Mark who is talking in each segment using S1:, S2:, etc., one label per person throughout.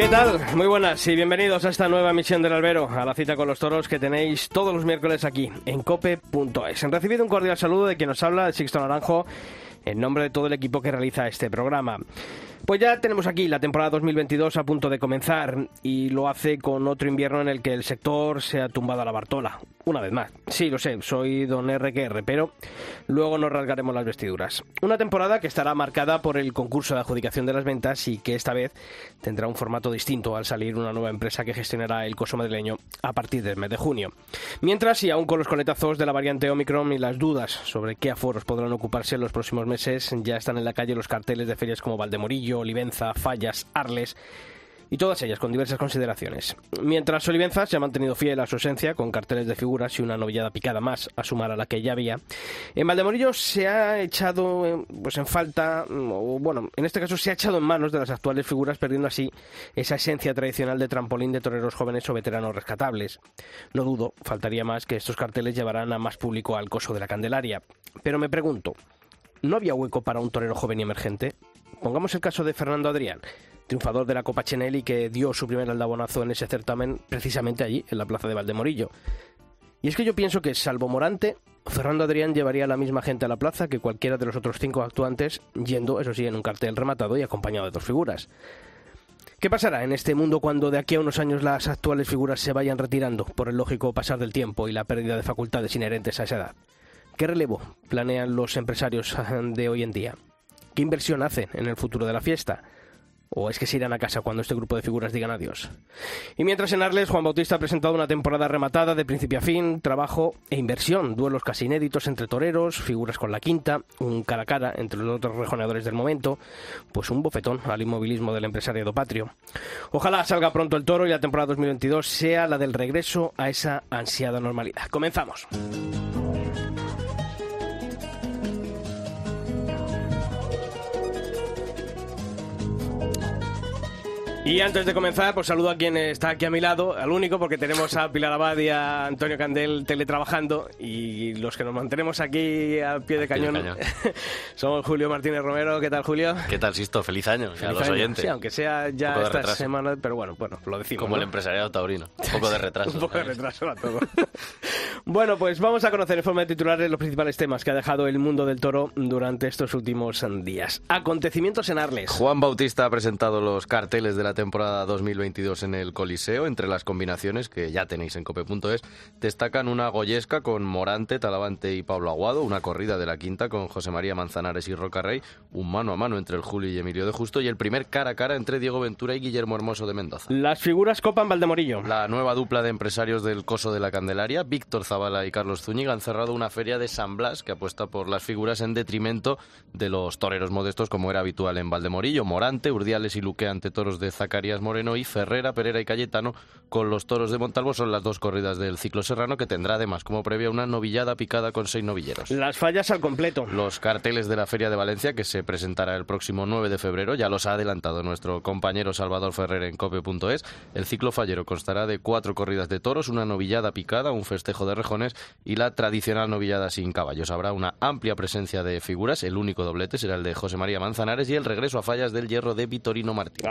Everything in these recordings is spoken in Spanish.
S1: ¿Qué tal? Muy buenas y bienvenidos a esta nueva emisión del Albero, a la cita con los toros que tenéis todos los miércoles aquí en cope.es. Han recibido un cordial saludo de quien nos habla, de Sixto Naranjo, en nombre de todo el equipo que realiza este programa. Pues ya tenemos aquí la temporada 2022 a punto de comenzar y lo hace con otro invierno en el que el sector se ha tumbado a la Bartola. Una vez más. Sí, lo sé, soy don RQR, pero luego nos rasgaremos las vestiduras. Una temporada que estará marcada por el concurso de adjudicación de las ventas y que esta vez tendrá un formato distinto al salir una nueva empresa que gestionará el coso madrileño a partir del mes de junio. Mientras, y aún con los coletazos de la variante Omicron y las dudas sobre qué aforos podrán ocuparse en los próximos meses, ya están en la calle los carteles de ferias como Valdemorillo, Olivenza, Fallas, Arles y todas ellas con diversas consideraciones. Mientras Olivenza se ha mantenido fiel a su esencia, con carteles de figuras y una novillada picada más a sumar a la que ya había, en Valdemorillo se ha echado eh, pues en falta, o bueno, en este caso se ha echado en manos de las actuales figuras, perdiendo así esa esencia tradicional de trampolín de toreros jóvenes o veteranos rescatables. No dudo, faltaría más que estos carteles llevarán a más público al coso de la Candelaria. Pero me pregunto, ¿no había hueco para un torero joven y emergente? Pongamos el caso de Fernando Adrián, triunfador de la Copa Chenelli que dio su primer aldabonazo en ese certamen precisamente allí, en la plaza de Valdemorillo. Y es que yo pienso que, salvo Morante, Fernando Adrián llevaría a la misma gente a la plaza que cualquiera de los otros cinco actuantes, yendo, eso sí, en un cartel rematado y acompañado de dos figuras. ¿Qué pasará en este mundo cuando de aquí a unos años las actuales figuras se vayan retirando por el lógico pasar del tiempo y la pérdida de facultades inherentes a esa edad? ¿Qué relevo planean los empresarios de hoy en día? ¿Qué inversión hacen en el futuro de la fiesta? ¿O es que se irán a casa cuando este grupo de figuras digan adiós? Y mientras en Arles, Juan Bautista ha presentado una temporada rematada de principio a fin, trabajo e inversión, duelos casi inéditos entre toreros, figuras con la quinta, un cara a cara entre los otros rejoneadores del momento, pues un bofetón al inmovilismo del empresariado patrio. Ojalá salga pronto el toro y la temporada 2022 sea la del regreso a esa ansiada normalidad. Comenzamos. Y antes de comenzar, pues saludo a quien está aquí a mi lado, al único, porque tenemos a Pilar Abad y a Antonio Candel teletrabajando y los que nos mantenemos aquí al pie de cañón, somos Julio Martínez Romero. ¿Qué tal, Julio?
S2: ¿Qué tal, Sisto? Feliz año a los oyentes.
S1: Sí, aunque sea ya esta semana, pero bueno, bueno, lo decimos.
S2: Como el empresariado taurino. Un poco de retraso.
S1: Un poco de retraso a todo. bueno, pues vamos a conocer en forma de titulares los principales temas que ha dejado el mundo del toro durante estos últimos días. Acontecimientos en Arles.
S2: Juan Bautista ha presentado los carteles de la temporada 2022 en el Coliseo. Entre las combinaciones que ya tenéis en cope.es, destacan una goyesca con Morante, Talavante y Pablo Aguado, una corrida de la quinta con José María Manzanares y Roca Rey, un mano a mano entre el Julio y Emilio de Justo y el primer cara a cara entre Diego Ventura y Guillermo Hermoso de Mendoza.
S1: Las figuras copan Valdemorillo.
S2: La nueva dupla de empresarios del Coso de la Candelaria, Víctor Zavala y Carlos Zúñiga, han cerrado una feria de San Blas que apuesta por las figuras en detrimento de los toreros modestos como era habitual en Valdemorillo. Morante, Urdiales y Luque ante toros de Zacarías Moreno y Ferrera, Pereira y Cayetano con los toros de Montalvo son las dos corridas del ciclo serrano que tendrá además como previa una novillada picada con seis novilleros.
S1: Las fallas al completo.
S2: Los carteles de la Feria de Valencia que se presentará el próximo 9 de febrero ya los ha adelantado nuestro compañero Salvador Ferrer en cope.es. El ciclo fallero constará de cuatro corridas de toros, una novillada picada, un festejo de rejones y la tradicional novillada sin caballos. Habrá una amplia presencia de figuras, el único doblete será el de José María Manzanares y el regreso a fallas del hierro de Vitorino Martín.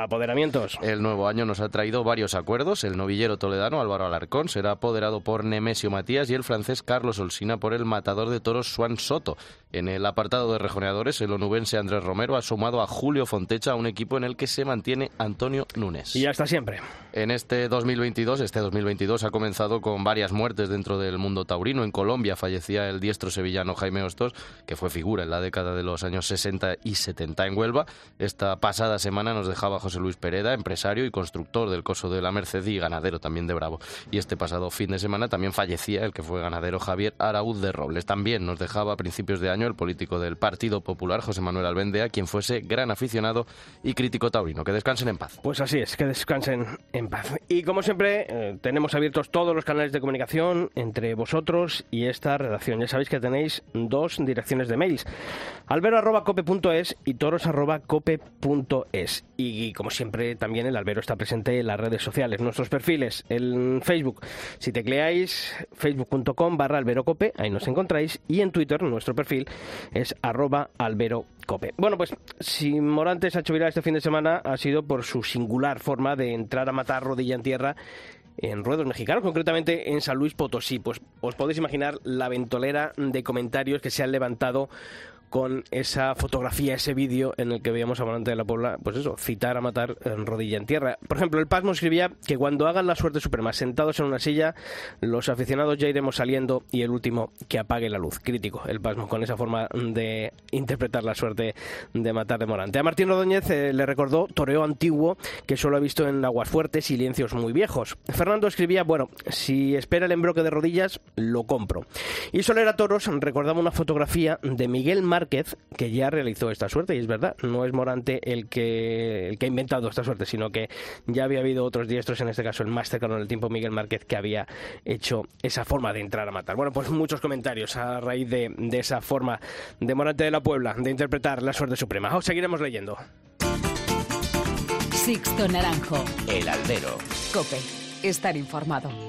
S2: El nuevo año nos ha traído varios acuerdos. El novillero toledano Álvaro Alarcón será apoderado por Nemesio Matías y el francés Carlos Olsina por el matador de toros Juan Soto. En el apartado de rejoneadores, el onubense Andrés Romero ha sumado a Julio Fontecha a un equipo en el que se mantiene Antonio Núñez.
S1: Y hasta siempre.
S2: En este 2022, este 2022 ha comenzado con varias muertes dentro del mundo taurino. En Colombia fallecía el diestro sevillano Jaime Hostos, que fue figura en la década de los años 60 y 70 en Huelva. Esta pasada semana nos dejaba José Luis Pereda, empresario y constructor del coso de la Merced y ganadero también de Bravo. Y este pasado fin de semana también fallecía el que fue ganadero Javier Araúz de Robles. También nos dejaba a principios de año el político del Partido Popular, José Manuel Albendea, quien fuese gran aficionado y crítico taurino. Que descansen en paz.
S1: Pues así es, que descansen en paz. Y como siempre, eh, tenemos abiertos todos los canales de comunicación entre vosotros y esta redacción. Ya sabéis que tenéis dos direcciones de mails. albero.cope.es y toros.cope.es. Y como siempre, también el albero está presente en las redes sociales. Nuestros perfiles en Facebook. Si tecleáis facebook.com barra alberocope, ahí nos encontráis. Y en Twitter, nuestro perfil es arroba alberocope. Bueno, pues si Morantes ha hecho viral este fin de semana ha sido por su singular forma de entrar a matar rodilla en tierra en ruedos mexicanos, concretamente en San Luis Potosí. Pues os podéis imaginar la ventolera de comentarios que se han levantado con esa fotografía, ese vídeo en el que veíamos a Volante de la Puebla, pues eso, citar a matar en rodilla en tierra. Por ejemplo, el Pasmo escribía que cuando hagan la suerte suprema sentados en una silla, los aficionados ya iremos saliendo y el último que apague la luz. Crítico el Pasmo con esa forma de interpretar la suerte de matar de Morante. A Martín Rodóñez eh, le recordó toreo antiguo que solo ha visto en aguas fuertes silencios muy viejos. Fernando escribía, bueno, si espera el embroque de rodillas, lo compro. Y Solera Toros recordaba una fotografía de Miguel Mar que ya realizó esta suerte, y es verdad, no es Morante el que, el que ha inventado esta suerte, sino que ya había habido otros diestros, en este caso el más cercano en el tiempo, Miguel Márquez, que había hecho esa forma de entrar a matar. Bueno, pues muchos comentarios a raíz de, esa forma de Morante de la Puebla de interpretar la suerte suprema. Os seguiremos leyendo.
S3: Sixto Naranjo.
S4: El albero.
S3: Cope. Estar informado.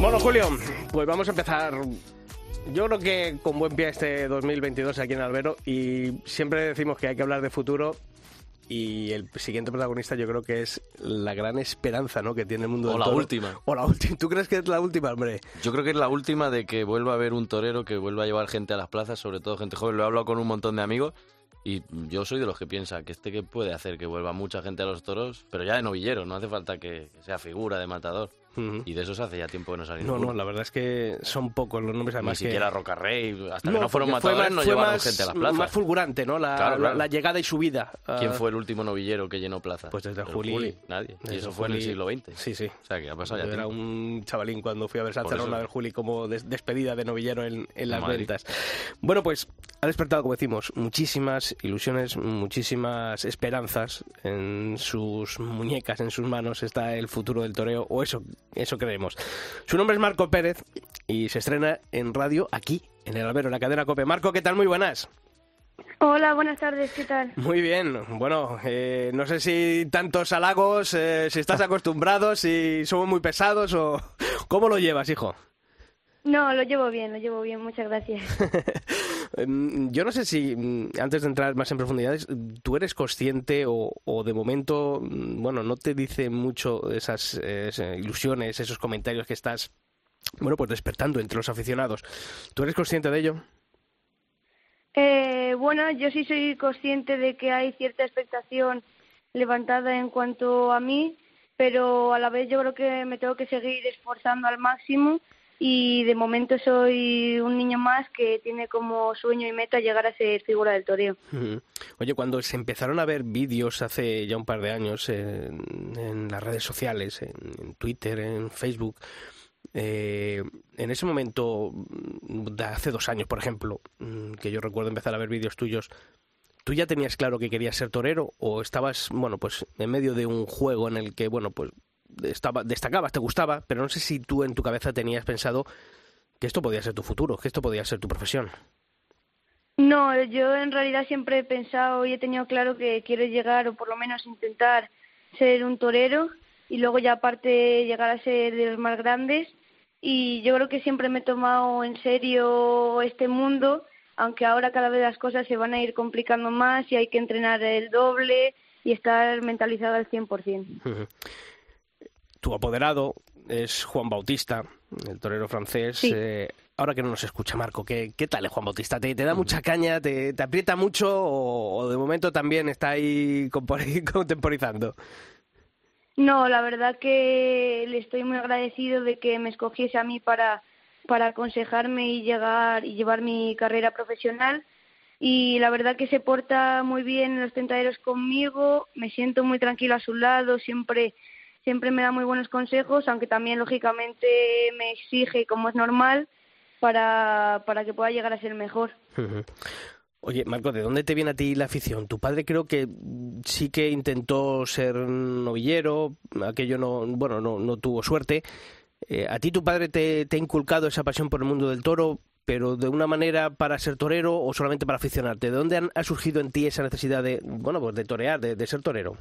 S1: bueno, Julio, pues vamos a empezar. Yo creo que con buen pie este 2022 aquí en Albero y siempre decimos que hay que hablar de futuro y el siguiente protagonista yo creo que es la gran esperanza ¿no? que tiene el mundo
S2: o la última
S1: o la última ¿tú crees que es la última hombre?
S2: yo creo que es la última de que vuelva a haber un torero que vuelva a llevar gente a las plazas sobre todo gente joven lo he hablado con un montón de amigos y yo soy de los que piensa que este que puede hacer que vuelva mucha gente a los toros pero ya de novillero no hace falta que sea figura de matador y de esos hace ya tiempo que no salen.
S1: No, no, la verdad es que son pocos los nombres. Además
S2: Ni siquiera Roca Rey, hasta que no fueron matadores, no llevaron
S1: más,
S2: gente a las plazas.
S1: Más fulgurante, ¿no? La, la, llegada y subida.
S2: ¿Quién fue el último novillero que llenó plaza?
S1: Pues desde Juli.
S2: Nadie. y eso fue en el siglo XX.
S1: Sí, sí.
S2: O sea, que ha pasado
S1: ya Era un chavalín cuando fui a ver Sancerona del Juli como despedida de novillero en, en las ventas. Bueno, pues ha despertado, como decimos, muchísimas ilusiones, muchísimas esperanzas en sus muñecas, en sus manos está el futuro del toreo, o eso, eso creemos. Su nombre es Marco Pérez y se estrena en radio aquí, en el Albero, en la cadena COPE. Marco, ¿qué tal? Muy buenas.
S5: Hola, buenas tardes, ¿qué tal?
S1: Muy bien, bueno, eh, no sé si tantos halagos, eh, si estás acostumbrado, si somos muy pesados o... ¿Cómo lo llevas, hijo?
S5: No, lo llevo bien, lo llevo bien, muchas gracias.
S1: Em, yo no sé si, mm, antes de entrar más en profundidades, tú eres consciente o, de momento, mm, bueno, no te dice mucho esas, ilusiones, esos comentarios que estás, bueno, pues despertando entre los aficionados. ¿Tú eres consciente de ello?
S5: Eh, bueno, yo sí soy consciente de que hay cierta expectación levantada en cuanto a mí, pero a la vez yo creo que me tengo que seguir esforzando al máximo y de momento soy un niño más que tiene como sueño y meta llegar a ser figura del toreo.
S1: Oye, cuando se empezaron a ver vídeos hace ya un par de años en, las redes sociales, en, Twitter, en Facebook, eh, en ese momento, de hace dos años, por ejemplo, mm, que yo recuerdo empezar a ver vídeos tuyos, ¿tú ya tenías claro que querías ser torero o estabas, bueno, pues en medio de un juego en el que, bueno, pues estaba, destacabas, te gustaba, pero no sé si tú en tu cabeza tenías pensado que esto podía ser tu futuro, que esto podía ser tu profesión.
S5: No, yo en realidad siempre he pensado y he tenido claro que quiero llegar o por lo menos intentar ser un torero y luego ya aparte llegar a ser de los más grandes y yo creo que siempre me he tomado en serio este mundo, aunque ahora cada vez las cosas se van a ir complicando más y hay que entrenar el doble y estar mentalizado al 100%.
S1: Tu apoderado es Juan Bautista, el torero francés. Eh, ahora que no nos escucha Marco, ¿qué, qué tal es Juan Bautista? ¿Te, da mucha caña? ¿Te, aprieta mucho o, de momento también está ahí contemporizando?
S5: No, la verdad que le estoy muy agradecido de que me escogiese a mí para, para aconsejarme y llegar y llevar mi carrera profesional. Y la verdad que se porta muy bien en los tentaderos conmigo, me siento muy tranquila a su lado, siempre, siempre me da muy buenos consejos, aunque también lógicamente me exige, como es normal, para, para que pueda llegar a ser mejor.
S1: Oye, Marco, ¿de dónde te viene a ti la afición? Tu padre creo que sí que intentó ser novillero, aquello no, bueno, no, no tuvo suerte. Eh, ¿A ti tu padre te, ha inculcado esa pasión por el mundo del toro, pero de una manera para ser torero o solamente para aficionarte? ¿De dónde ha surgido en ti esa necesidad de, bueno, pues de torear, de, ser torero?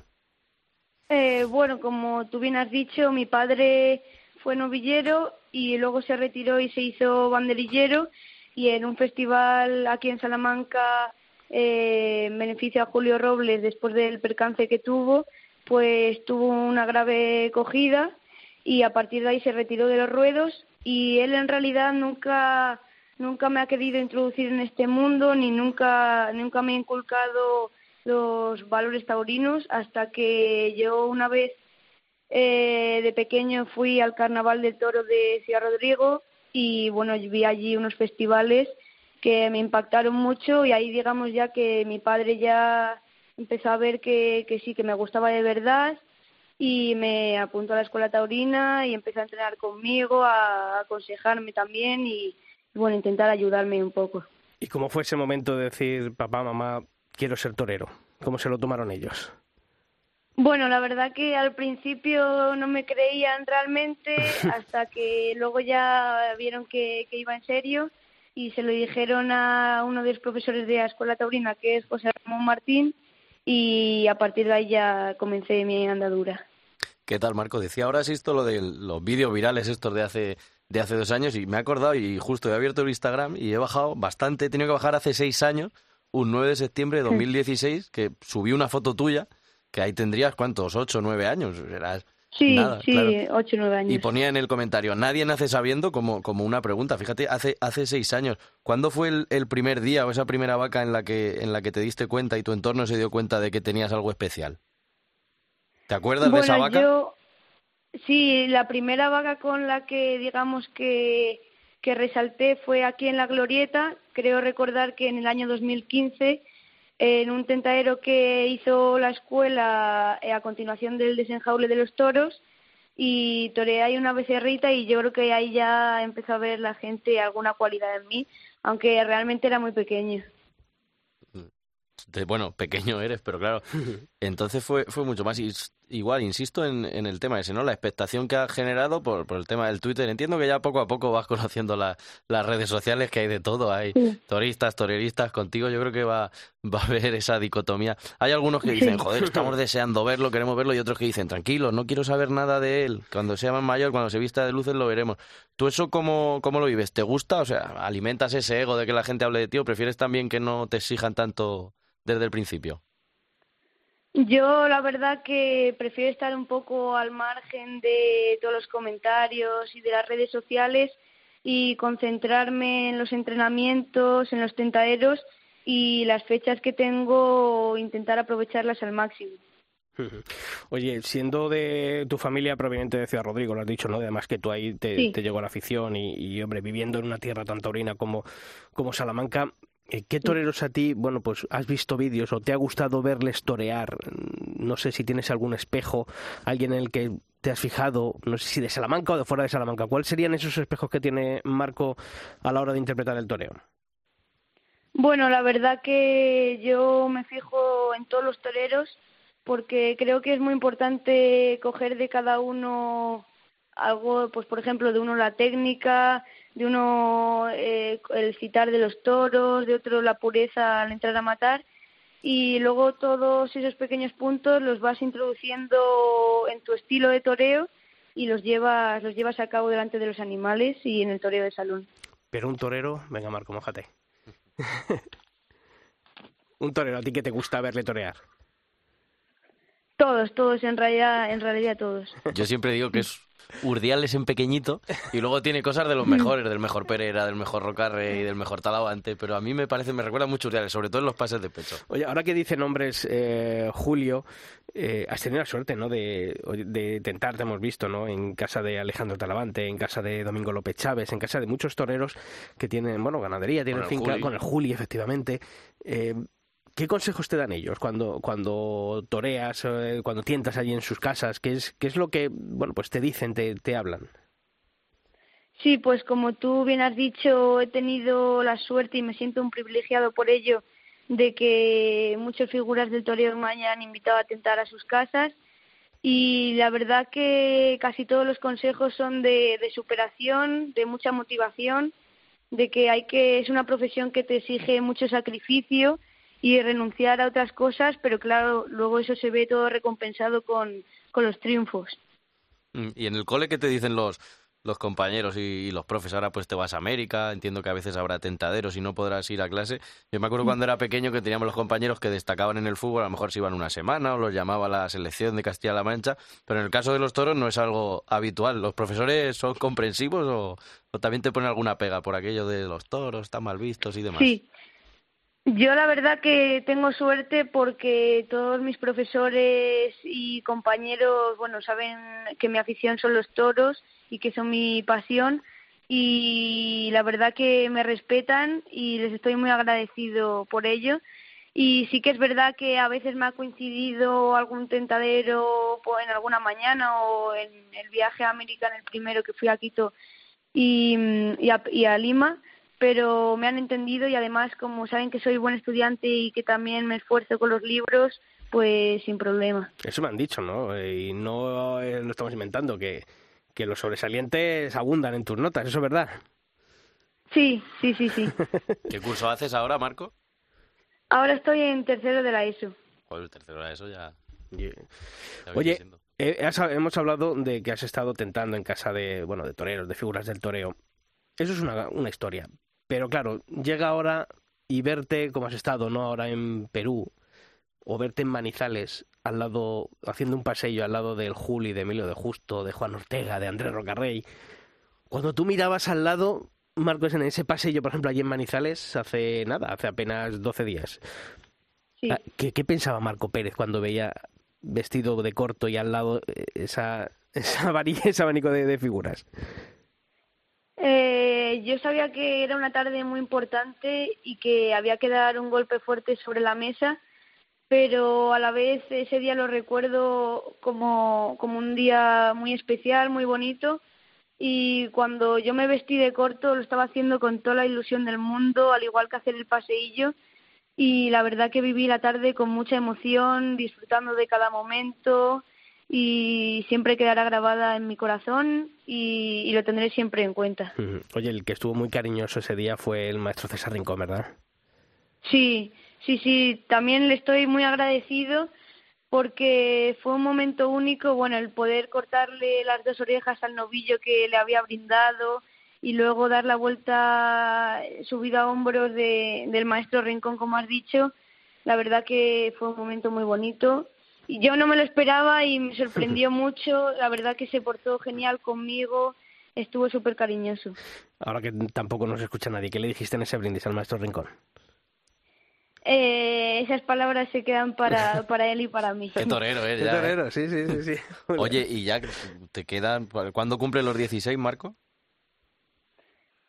S5: Eh, bueno, como tú bien has dicho, mi padre fue novillero y luego se retiró y se hizo banderillero. Y en un festival aquí en Salamanca eh, en beneficio a Julio Robles después del percance que tuvo, pues tuvo una grave cogida y a partir de ahí se retiró de los ruedos. Y él en realidad nunca nunca me ha querido introducir en este mundo ni nunca nunca me ha inculcado los valores taurinos hasta que yo una vez eh, de pequeño fui al Carnaval del Toro de Ciudad Rodrigo y bueno, vi allí unos festivales que me impactaron mucho y ahí digamos ya que mi padre ya empezó a ver que, que sí, que me gustaba de verdad y me apuntó a la escuela taurina y empezó a entrenar conmigo, a aconsejarme también y, bueno, intentar ayudarme un poco.
S1: ¿Y cómo fue ese momento de decir, papá, mamá, quiero ser torero? ¿Cómo se lo tomaron ellos?
S5: Bueno, la verdad que al principio no me creían realmente hasta que luego ya vieron que, iba en serio y se lo dijeron a uno de los profesores de la Escuela Taurina, que es José Ramón Martín, y a partir de ahí ya comencé mi andadura.
S2: ¿Qué tal, Marco? Decía ahora has visto lo de los vídeos virales estos de hace de hace dos años y me he acordado y justo he abierto el Instagram y he bajado bastante, he tenido que bajar hace seis años, un 9 de septiembre de 2016, que subí una foto tuya que ahí tendrías, ¿cuántos? ¿Ocho, nueve años?
S5: sí, sí, ocho, nueve años.
S2: Y ponía en el comentario, nadie nace sabiendo como, como una pregunta. Fíjate, hace, hace seis años, ¿cuándo fue el, primer día o esa primera vaca en la, que, en la que te diste cuenta y tu entorno se dio cuenta de que tenías algo especial? ¿Te acuerdas de esa vaca?
S5: Yo, sí, la primera vaca con la que digamos que, que resalté fue aquí en la Glorieta. Creo recordar que en el año 2015 en un tentadero que hizo la escuela eh, a continuación del desenjaule de los toros y toreé ahí una becerrita y yo creo que ahí ya empezó a ver la gente alguna cualidad en mí, aunque realmente era muy
S2: bueno, pequeño eres, pero claro, entonces fue, fue mucho más. igual, insisto en, en, el tema ese, ¿no? La expectación que ha generado por, por, el tema del Twitter. Entiendo que ya poco a poco vas conociendo las redes sociales, que hay de todo. Hay turistas, toreristas. Contigo yo creo que va, va a haber esa dicotomía. Hay algunos que dicen, joder, estamos deseando verlo, queremos verlo, y otros que dicen, tranquilo, no quiero saber nada de él. Cuando sea más mayor, cuando se vista de luces, lo veremos. ¿Tú eso cómo, cómo lo vives? ¿Te gusta? O sea, ¿alimentas ese ego de que la gente hable de ti o prefieres también que no te exijan tanto desde el principio?
S5: Yo la verdad que prefiero estar un poco al margen de todos los comentarios y de las redes sociales y concentrarme en los entrenamientos, en los tentaderos y las fechas que tengo intentar aprovecharlas al máximo.
S1: Oye, siendo de tu familia proveniente de Ciudad Rodrigo, lo has dicho, ¿no? Además que tú ahí te, llegó la afición y, y, hombre, viviendo en una tierra tan taurina como, como Salamanca, ¿Qué toreros a ti, bueno, pues has visto vídeos o te ha gustado verles torear? No sé si tienes algún espejo, alguien en el que te has fijado, no sé si de Salamanca o de fuera de Salamanca. ¿Cuáles serían esos espejos que tiene Marco a la hora de interpretar el toreo?
S5: Bueno, la verdad que yo me fijo en todos los toreros porque creo que es muy importante coger de cada uno algo, pues por ejemplo, de uno la técnica, de uno eh, el citar de los toros, de otro la pureza al entrar a matar y luego todos esos pequeños puntos los vas introduciendo en tu estilo de toreo y los llevas los llevas a cabo delante de los animales y en el toreo de salón.
S1: Pero un torero, venga Marco, mojate. un torero, ¿a ti que te gusta verle torear?
S5: Todos, todos, en realidad, en realidad todos.
S2: Yo siempre digo que es Urdiales en pequeñito y luego tiene cosas de los mejores, del mejor Pereira, del mejor Rocarre y del mejor Talavante, pero a mí me parece, me recuerda mucho Urdiales, sobre todo en los pases de pecho.
S1: Oye, ahora que dice nombres eh, Julio, eh, has tenido la suerte, ¿no? De, de tentar, te hemos visto, ¿no? En casa de Alejandro Talavante, en casa de Domingo López Chávez, en casa de muchos toreros que tienen, bueno, ganadería, tienen
S2: Con el
S1: finca,
S2: Juli.
S1: con el Juli, efectivamente. Eh, ¿Qué consejos te dan ellos cuando, cuando toreas, eh, cuando tientas allí en sus casas? ¿Qué es, qué es lo que, bueno, pues te dicen, te, te hablan?
S5: Sí, pues como tú bien has dicho, he tenido la suerte y me siento un privilegiado por ello de que muchas figuras del toreo me hayan invitado a tentar a sus casas y la verdad que casi todos los consejos son de, de superación, de mucha motivación, de que hay que es una profesión que te exige mucho sacrificio y renunciar a otras cosas, pero claro, luego eso se ve todo recompensado con, con los triunfos.
S2: Mm, Y en el cole, ¿qué te dicen los, los compañeros y, y los profes? Ahora pues te vas a América, entiendo que a veces habrá tentaderos y no podrás ir a clase. Yo me acuerdo cuando era pequeño que teníamos los compañeros que destacaban en el fútbol, a lo mejor se iban una semana o los llamaba la selección de Castilla-La Mancha, pero en el caso de los toros no es algo habitual. ¿Los profesores son comprensivos o, o también te ponen alguna pega por aquello de los toros, están mal vistos y demás?
S5: Sí. Yo la verdad que tengo suerte porque todos mis profesores y compañeros, bueno, saben que mi afición son los toros y que son mi pasión y la verdad que me respetan y les estoy muy agradecido por ello. Y sí que es verdad que a veces me ha coincidido algún tentadero pues, en alguna mañana o en el viaje a América, en el primero que fui a Quito y, y, a, y a Lima, pero me han entendido y además como saben que soy buen estudiante y que también me esfuerzo con los libros, pues sin problema.
S1: Eso me han dicho, ¿no? Eh, Y no eh, lo estamos inventando, que, que los sobresalientes abundan en tus notas, ¿eso es verdad?
S5: Sí, sí, sí, sí.
S2: ¿Qué curso haces ahora, Marco?
S5: Ahora estoy en tercero de la ESO.
S2: Pues el tercero de eso ya...
S1: Oye, eh, has- hemos hablado de que has estado tentando en casa de, bueno, de toreros, de figuras del toreo. Eso es una, una historia. Pero claro, llega ahora y verte como has estado, ¿no? Ahora en Perú, o verte en Manizales, al lado, haciendo un paseo al lado del Juli, de Emilio de Justo, de Juan Ortega, de Andrés Rocarrey. Cuando tú mirabas al lado, Marcos, en ese paseo, por ejemplo, allí en Manizales, hace nada, hace apenas 12 días.
S5: Sí.
S1: Ah, ¿Qué, qué pensaba Marco Pérez cuando veía vestido de corto y al lado eh, esa, esa varilla, ese abanico de, de figuras?
S5: Eh, yo sabía que era una tarde muy importante y que había que dar un golpe fuerte sobre la mesa, pero a la vez ese día lo recuerdo como, como un día muy especial, muy bonito. Y cuando yo me vestí de corto lo estaba haciendo con toda la ilusión del mundo, al igual que hacer el paseillo. Y la verdad que viví la tarde con mucha emoción, disfrutando de cada momento y siempre quedará grabada en mi corazón y, y lo tendré siempre en cuenta.
S1: Oye, el que estuvo muy cariñoso ese día fue el maestro César Rincón, ¿verdad?
S5: Sí, sí, sí, también le estoy muy agradecido porque fue un momento único, bueno, el poder cortarle las dos orejas al novillo que le había brindado y luego dar la vuelta subida a hombros de, del maestro Rincón, como has dicho, la verdad que fue un momento muy bonito. Yo no me lo esperaba y me sorprendió mucho, la verdad que se portó genial conmigo, estuvo súper cariñoso.
S1: Ahora que tampoco nos escucha nadie, ¿qué le dijiste en ese brindis al maestro Rincón?
S5: Eh, esas palabras se quedan para, para él y para mí.
S2: Qué torero, ¿eh?
S1: Qué
S2: Ya, ¿eh?
S1: torero, sí, sí, sí. sí.
S2: Oye, y ya te quedan... ¿Cuándo cumple los 16, Marco?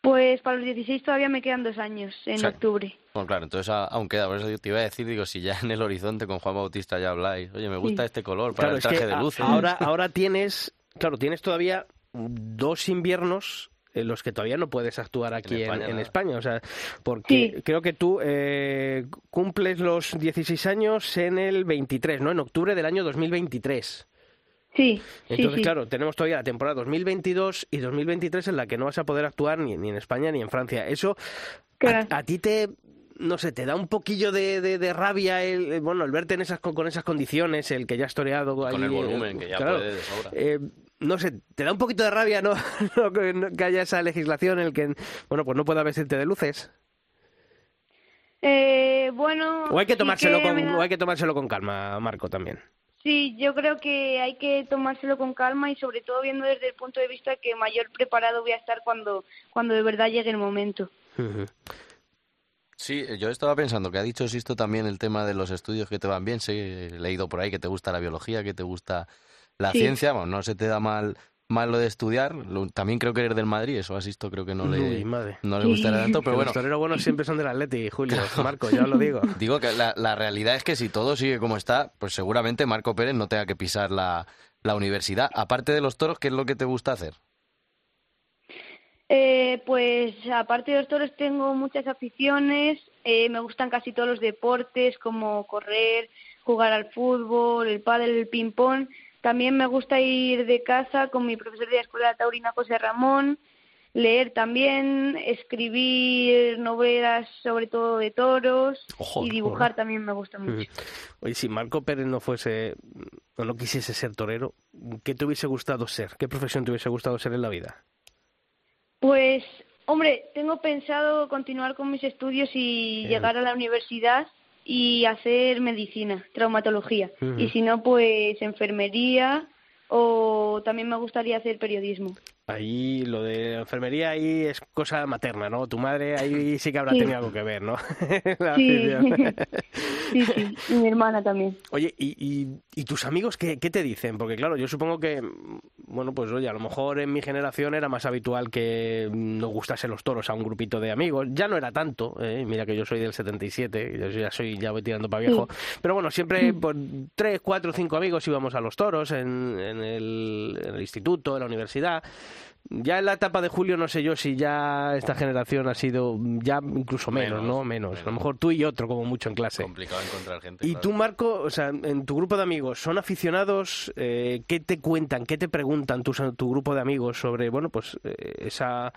S5: Pues para los 16 todavía me quedan dos años, en
S2: O sea,
S5: octubre.
S2: Bueno, claro, entonces a- aún queda. Por eso te iba a decir, digo, si ya en el horizonte con Juan Bautista ya habláis. Oye, me gusta
S5: Sí.
S2: este color para
S1: Claro,
S2: el
S1: es
S2: traje
S1: que
S2: de
S1: a-
S2: luces.
S1: ahora, ahora tienes, claro, tienes todavía dos inviernos en los que todavía no puedes actuar aquí en,
S2: España,
S1: en
S2: nada.
S1: España, o sea, porque
S5: Sí.
S1: creo que tú eh, cumples los 16 años en el 23, ¿no? En octubre del año 2023.
S5: Sí,
S1: Entonces,
S5: sí, sí.
S1: claro, tenemos todavía la temporada 2022 y 2023 en la que no vas a poder actuar ni, ni en España ni en Francia. Eso
S5: Claro.
S1: a, a ti te no sé, te da un poquillo de, de- de rabia el, bueno, el verte en esas con, con esas condiciones, el que ya has toreado
S2: Con
S1: ahí,
S2: el
S1: eh,
S2: volumen, que ya
S1: claro.
S2: puede de sobra.
S1: Eh, no sé, te da un poquito de rabia, ¿no? No, que, no- que haya esa legislación en el que, bueno, pues no pueda vestirte de luces.
S5: Eh, bueno,
S1: O hay que
S5: sí
S1: tomárselo con,
S5: me da-
S1: o hay que tomárselo con calma, Marco, también.
S5: Sí, yo creo que hay que tomárselo con calma y sobre todo viendo desde el punto de vista que mayor preparado voy a estar cuando, cuando de verdad llegue el momento.
S2: Sí, yo estaba pensando que ha dicho Sisto también el tema de los estudios que te van bien. Sí, he leído por ahí que te gusta la biología, que te gusta la
S5: Sí.
S2: ciencia. Bueno, no se te da mal, mal lo de estudiar. Lo- también creo que eres del Madrid, eso a Sisto creo que no le,
S1: Uy, madre.
S2: no le gustará tanto, pero bueno.
S1: los toreros buenos siempre son del Atleti, Julio. Marco, ya os lo digo.
S2: Digo que la, la realidad es que si todo sigue como está, pues seguramente Marco Pérez no tenga que pisar la, la universidad. Aparte de los toros, ¿qué es lo que te gusta hacer?
S5: Eh, pues aparte de los toros tengo muchas aficiones, eh, me gustan casi todos los deportes como correr, jugar al fútbol, el pádel, el ping pong. También me gusta ir de casa con mi profesor de la escuela taurina José Ramón, leer también, escribir novelas sobre todo de toros
S2: Ojo,
S5: y dibujar también me gusta mucho.
S1: Oye, si Marco Pérez no fuese, o no quisiese ser torero, ¿qué te hubiese gustado ser? ¿Qué profesión te hubiese gustado ser en la vida?
S5: Pues, hombre, tengo pensado continuar con mis estudios y
S1: Bien.
S5: llegar a la universidad y hacer medicina, traumatología. Y si no, pues enfermería o también me gustaría hacer periodismo.
S1: Ahí lo de la enfermería ahí es cosa materna, ¿no? Tu madre ahí sí que habrá
S5: Sí.
S1: tenido algo que ver, ¿no? La
S5: Sí. sí, sí, y mi hermana también.
S1: Oye, ¿y, y, y tus amigos qué, qué te dicen? Porque claro, yo supongo que, bueno, pues oye, a lo mejor en mi generación era más habitual que nos gustase los toros a un grupito de amigos. Ya no era tanto, ¿eh? mira que yo soy del 77, y yo ya soy, ya voy tirando para viejo. Pero bueno, siempre por tres, cuatro, cinco amigos íbamos a los toros en, en el, en el instituto, en la universidad. Ya en la etapa de Julio no sé yo si ya esta generación ha sido ya incluso menos,
S2: Menos,
S1: ¿no? Menos. A lo mejor tú y otro como mucho en clase.
S2: Complicado encontrar gente.
S1: Y
S2: claro.
S1: tú, Marco, o sea, en tu grupo de amigos, ¿son aficionados? Eh, ¿Qué te cuentan, qué te preguntan tus, tu grupo de amigos sobre, bueno, pues eh, esa,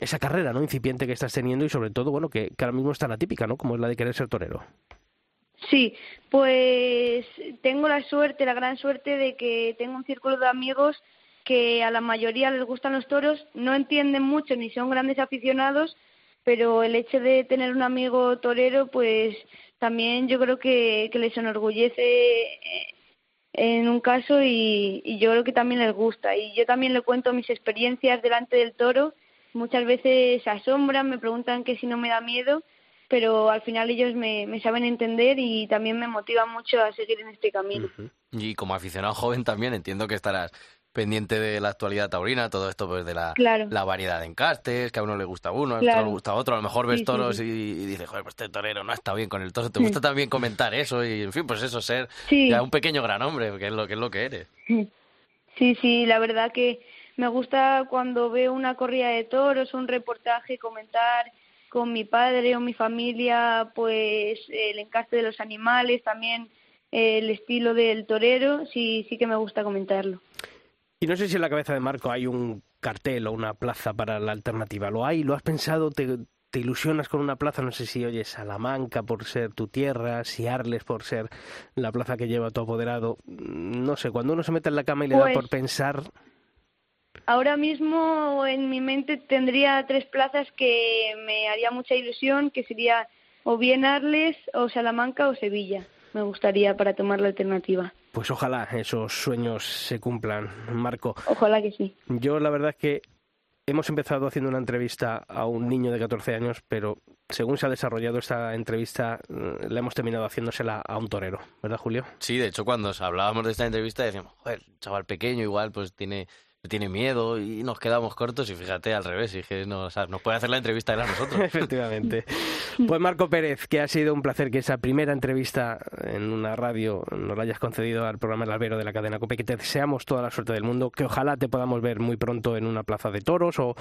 S1: esa carrera, ¿no? Incipiente que estás teniendo y sobre todo, bueno, que, que ahora mismo es tan atípica, ¿no? Como es la de querer ser torero.
S5: Sí, pues tengo la suerte, la gran suerte de que tengo un círculo de amigos que a la mayoría les gustan los toros, no entienden mucho ni son grandes aficionados, pero el hecho de tener un amigo torero, pues también yo creo que, que les enorgullece eh, en un caso y, yo creo que también les gusta. Y yo también le cuento mis experiencias delante del toro, muchas veces asombran, me preguntan que si no me da miedo pero al final ellos me, me saben entender y también me motivan mucho a seguir en este camino.
S2: Y como aficionado joven también entiendo que estarás pendiente de la actualidad taurina, todo esto pues de la,
S5: Claro.
S2: la variedad de encastes, que a uno le gusta uno, a otro le gusta otro, a lo mejor ves
S5: Sí,
S2: toros
S5: sí.
S2: Y, y dices, joder, pues este torero no está bien con el toro, te gusta también comentar eso y en fin, pues eso, ser
S5: Sí.
S2: ya un pequeño gran hombre, que es lo que es lo que eres.
S5: Sí, sí, la verdad que me gusta cuando veo una corrida de toros, un reportaje, comentar con mi padre o mi familia, pues el encaste de los animales, también el estilo del torero, sí, sí que me gusta comentarlo.
S1: Y no sé si en la cabeza de Marco hay un cartel o una plaza para la alternativa. ¿Lo hay? ¿Lo has pensado? ¿Te, te ilusionas con una plaza? No sé si oyes Salamanca por ser tu tierra, si Arles por ser la plaza que lleva tu apoderado. No sé, cuando uno se mete en la cama y le da
S5: Pues-
S1: por pensar,
S5: Ahora mismo en mi mente tendría tres plazas que me haría mucha ilusión, que sería o bien Arles, o Salamanca o Sevilla. Me gustaría para tomar la alternativa.
S1: Pues ojalá esos sueños se cumplan, Marco.
S5: Ojalá que sí.
S1: Yo la verdad es que hemos empezado haciendo una entrevista a un niño de 14 años, pero según se ha desarrollado esta entrevista, eh, la hemos terminado haciéndosela a un torero, ¿verdad, Julio?
S2: Sí, de hecho cuando hablábamos de esta entrevista decíamos, joder, chaval pequeño igual pues tiene tiene miedo y nos quedamos cortos y fíjate al revés, y que nos, nos puede hacer la entrevista él a nosotros.
S1: Efectivamente. Pues Marco Pérez, que ha sido un placer que esa primera entrevista en una radio nos la hayas concedido al programa El Albero de la cadena COPE, que te deseamos toda la suerte del mundo, que ojalá te podamos ver muy pronto en una plaza de toros o,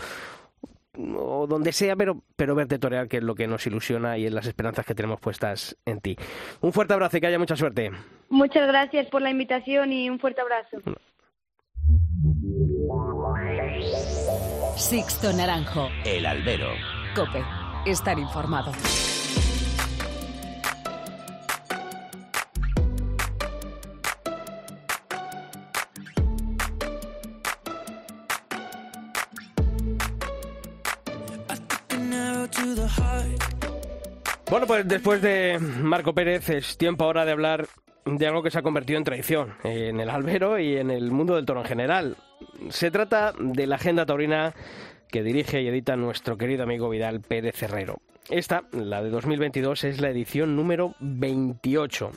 S1: o donde sea, pero, pero verte torear, que es lo que nos ilusiona y es las esperanzas que tenemos puestas en ti. Un fuerte abrazo y que haya mucha suerte.
S5: Muchas gracias por la invitación y un fuerte abrazo.
S3: Sixto Naranjo.
S4: El albero.
S3: Cope. Estar informado.
S1: Bueno, pues después de Marco Pérez es tiempo ahora de hablar de algo que se ha convertido en tradición en el albero y en el mundo del toro en general. Se trata de la agenda taurina que dirige y edita nuestro querido amigo Vidal Pérez Herrero. Esta, la de 2022, es la edición número 28.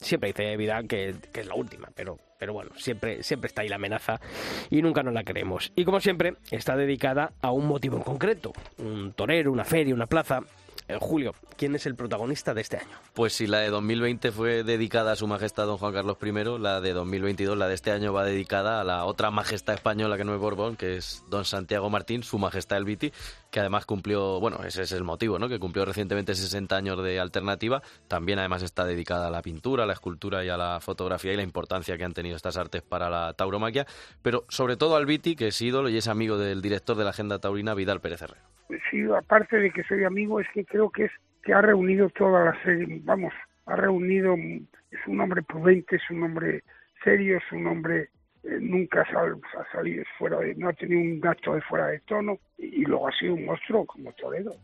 S1: Siempre dice Vidal que, que es la última, pero, pero bueno, siempre, siempre está ahí la amenaza y nunca nos la creemos. Y como siempre, está dedicada a un motivo en concreto, un torero, una feria, una plaza, Julio, ¿quién es el protagonista de este año?
S2: Pues si la de 2020 fue dedicada a su majestad don Juan Carlos I, la de 2022, la de este año, va dedicada a la otra majestad española que no es Borbón, que es don Santiago Martín, su majestad el Viti, que además cumplió, bueno, ese es el motivo, ¿no? Que cumplió recientemente 60 años de alternativa. También además está dedicada a la pintura, a la escultura y a la fotografía y la importancia que han tenido estas artes para la tauromaquia, pero sobre todo al Viti, que es ídolo y es amigo del director de la Agenda Taurina, Vidal Pérez Herrero.
S6: Sí, aparte de que soy amigo, es que creo que es que ha reunido toda la serie, vamos, ha reunido, es un hombre prudente, es un hombre serio, es un hombre eh, nunca ha salido fuera de, no ha tenido un gasto de fuera de tono y, luego ha sido un monstruo como Toledo.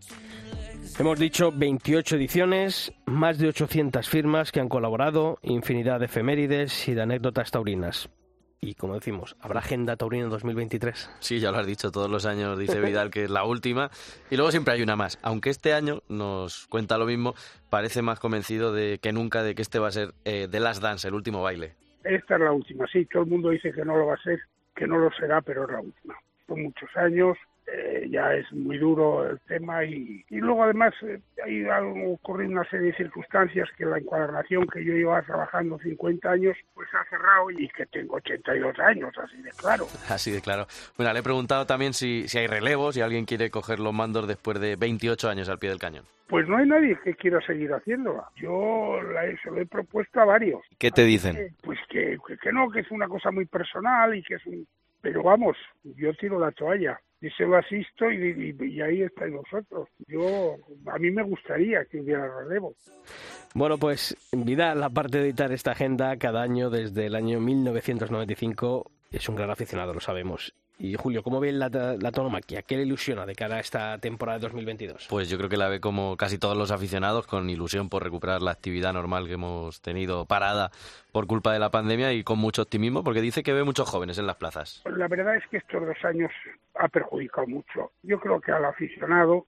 S1: Hemos dicho 28 ediciones, más de 800 firmas que han colaborado, infinidad de efemérides y de anécdotas taurinas. Y como decimos, ¿habrá agenda taurina en 2023?
S2: Sí, ya lo has dicho, todos los años dice Vidal que es la última. Y luego siempre hay una más. Aunque este año nos cuenta lo mismo, parece más convencido de que nunca de que este va a ser eh, The Last Dance, el último baile.
S6: Esta es la última, sí, todo el mundo dice que no lo va a ser, que no lo será, pero es la última. Son muchos años, eh, ya es muy duro el tema y, y luego además eh, hay algo, ocurrido una serie de circunstancias que la encuadernación que yo llevaba trabajando 50 años pues ha cerrado y que tengo 82 años, así de claro.
S2: Así de claro. Bueno, le he preguntado también si, si hay relevos, si alguien quiere coger los mandos después de 28 años al pie del cañón.
S6: Pues no hay nadie que quiera seguir haciéndola. Yo la he, se lo he propuesto a varios.
S2: ¿Qué te dicen?
S6: Pues que, que, que no, que es una cosa muy personal y que es un... Pero vamos, yo tiro la toalla y se lo asisto y, y, y, ahí estáis vosotros. Yo, a mí me gustaría que hubiera relevo.
S1: Bueno, pues Vidal, aparte de editar esta agenda cada año desde el año 1995, es un gran aficionado, lo sabemos. Y Julio, ¿cómo ve la, la tonomaquia? ¿Qué le ilusiona de cara a esta temporada de 2022?
S2: Pues yo creo que la ve como casi todos los aficionados, con ilusión por recuperar la actividad normal que hemos tenido parada por culpa de la pandemia y con mucho optimismo, porque dice que ve muchos jóvenes en las plazas.
S6: La verdad es que estos dos años ha perjudicado mucho. Yo creo que al aficionado,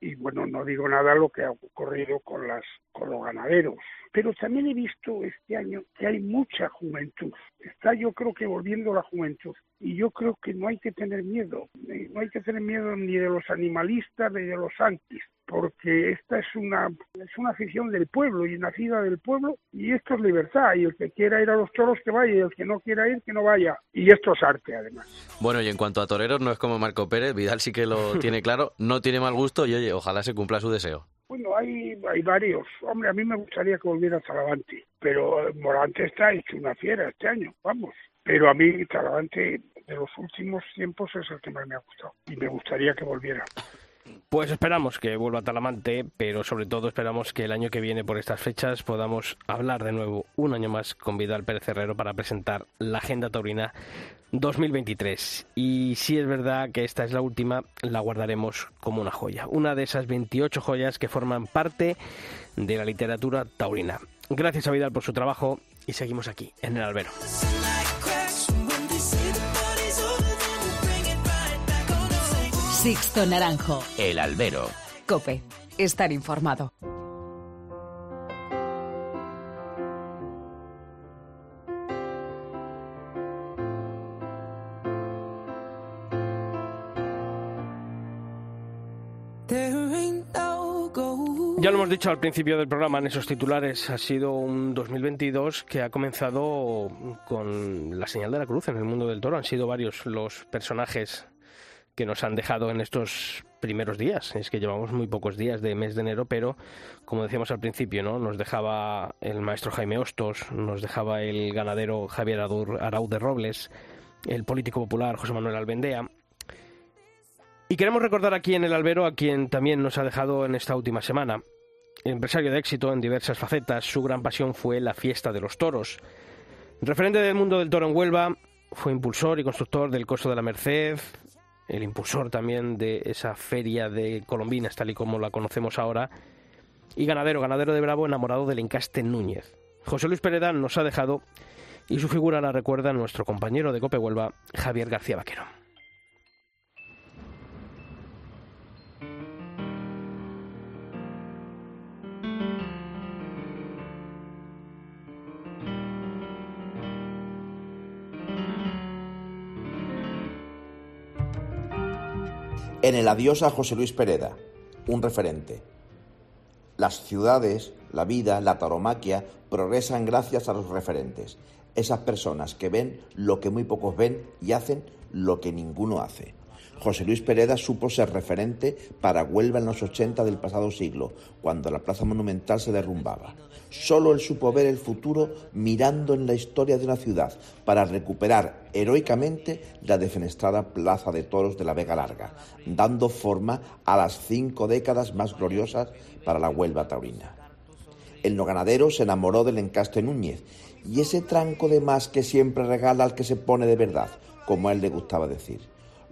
S6: y bueno, no digo nada lo que ha ocurrido con, las, con los ganaderos, pero también he visto este año que hay mucha juventud. Está yo creo que volviendo la juventud. Y yo creo que no hay que tener miedo. No hay que tener miedo ni de los animalistas ni de los antis, porque esta es una, es una afición del pueblo y nacida del pueblo y esto es libertad. Y el que quiera ir a los toros que vaya y el que no quiera ir que no vaya. Y esto es arte además.
S2: Bueno, y en cuanto a toreros, no es como Marco Pérez. Vidal sí que lo tiene claro. No tiene mal gusto y oye, ojalá se cumpla su deseo.
S6: Bueno, hay, hay varios. Hombre, a mí me gustaría que volviera Talavante, pero Morante está hecho una fiera este año, vamos. Pero a mí Talavante de los últimos tiempos es el que más me ha gustado y me gustaría que volviera.
S1: Pues esperamos que vuelva Talamante, pero sobre todo esperamos que el año que viene por estas fechas podamos hablar de nuevo un año más con Vidal Pérez Herrero para presentar la Agenda Taurina 2023. Y si es verdad que esta es la última, la guardaremos como una joya, una de esas 28 joyas que forman parte de la literatura taurina. Gracias a Vidal por su trabajo y seguimos aquí en el albero.
S3: Sixto Naranjo.
S4: El albero.
S3: Cope. Estar informado.
S1: Ya lo hemos dicho al principio del programa en esos titulares, ha sido un 2022 que ha comenzado con la señal de la cruz en el mundo del toro. Han sido varios los personajes que nos han dejado en estos primeros días. Es que llevamos muy pocos días de mes de enero, pero como decíamos al principio, ¿no? Nos dejaba el maestro Jaime Hostos, nos dejaba el ganadero Javier Araud de Robles, el político popular José Manuel Albendea. Y queremos recordar aquí en el albero a quien también nos ha dejado en esta última semana. Empresario de éxito en diversas facetas, su gran pasión fue la fiesta de los toros. Referente del mundo del toro en Huelva, fue impulsor y constructor del Coso de la Merced, el impulsor también de esa feria de Colombinas, tal y como la conocemos ahora, y ganadero, ganadero de Bravo, enamorado del encaste Núñez. José Luis Pereda nos ha dejado y su figura la recuerda nuestro compañero de Cope Huelva, Javier García Vaquero.
S4: En el adiós a José Luis Pereda, un referente. Las ciudades, la vida, la taromaquia progresan gracias a los referentes, esas personas que ven lo que muy pocos ven y hacen lo que ninguno hace. José Luis Pereda supo ser referente para Huelva en los 80 del pasado siglo, cuando la Plaza Monumental se derrumbaba. Solo él supo ver el futuro mirando en la historia de una ciudad para recuperar heroicamente la defenestrada Plaza de Toros de la Vega Larga, dando forma a las cinco décadas más gloriosas para la Huelva taurina. El no ganadero se enamoró del encaste Núñez y ese tranco de más que siempre regala al que se pone de verdad, como a él le gustaba decir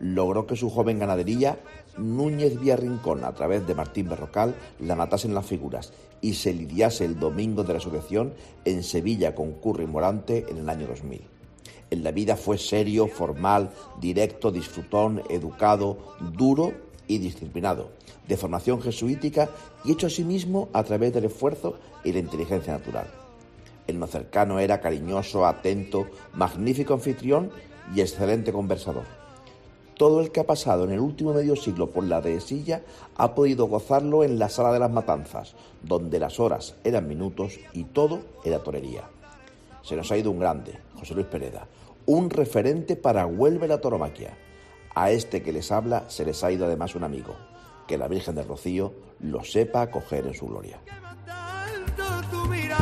S4: logró que su joven ganadería, Núñez Rincón, a través de Martín Berrocal, la matase en las figuras y se lidiase el domingo de resurrección en Sevilla con Curry Morante en el año 2000. En la vida fue serio, formal, directo, disfrutón, educado, duro y disciplinado, de formación jesuítica y hecho a sí mismo a través del esfuerzo y la inteligencia natural. El no cercano era cariñoso, atento, magnífico anfitrión y excelente conversador todo el que ha pasado en el último medio siglo por la dehesilla ha podido gozarlo en la sala de las matanzas, donde las horas eran minutos y todo era torería. Se nos ha ido un grande, José Luis Pereda, un referente para Huelva la toromaquia. A este que les habla se les ha ido además un amigo. Que la Virgen del Rocío lo sepa acoger en su gloria.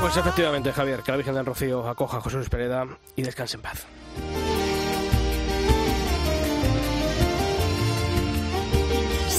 S1: Pues efectivamente, Javier, que la Virgen del Rocío acoja a José Luis Pereda y descanse en paz.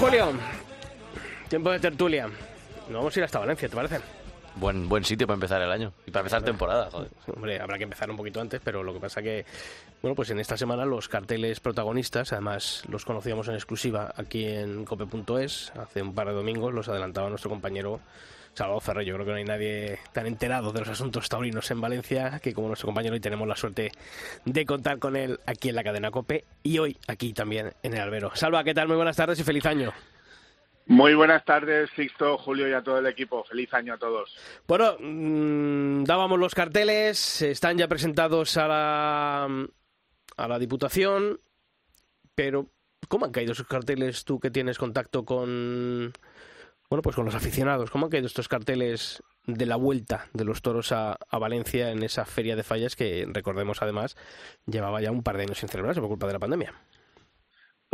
S1: Bueno, Julio, tiempo de tertulia. Nos vamos a ir hasta Valencia, ¿te parece?
S2: Buen, buen sitio para empezar el año y para empezar temporada, joder.
S1: Hombre, habrá que empezar un poquito antes, pero lo que pasa que, bueno, pues en esta semana los carteles protagonistas, además los conocíamos en exclusiva aquí en cope.es, hace un par de domingos los adelantaba nuestro compañero Salvador Ferrer. Yo creo que no hay nadie tan enterado de los asuntos taurinos en Valencia que como nuestro compañero y tenemos la suerte de contar con él aquí en la cadena Cope y hoy aquí también en el Albero. Salva, ¿qué tal? Muy buenas tardes y feliz año.
S7: Muy buenas tardes, Sixto, Julio y a todo el equipo. Feliz año a todos.
S1: Bueno, mm, dábamos los carteles, están ya presentados a la, a la Diputación, pero ¿cómo han caído esos carteles tú que tienes contacto con, bueno, pues con los aficionados? ¿Cómo han caído estos carteles de la vuelta de los toros a, a, Valencia en esa feria de fallas que, recordemos además, llevaba ya un par de años sin celebrarse por culpa de la pandemia?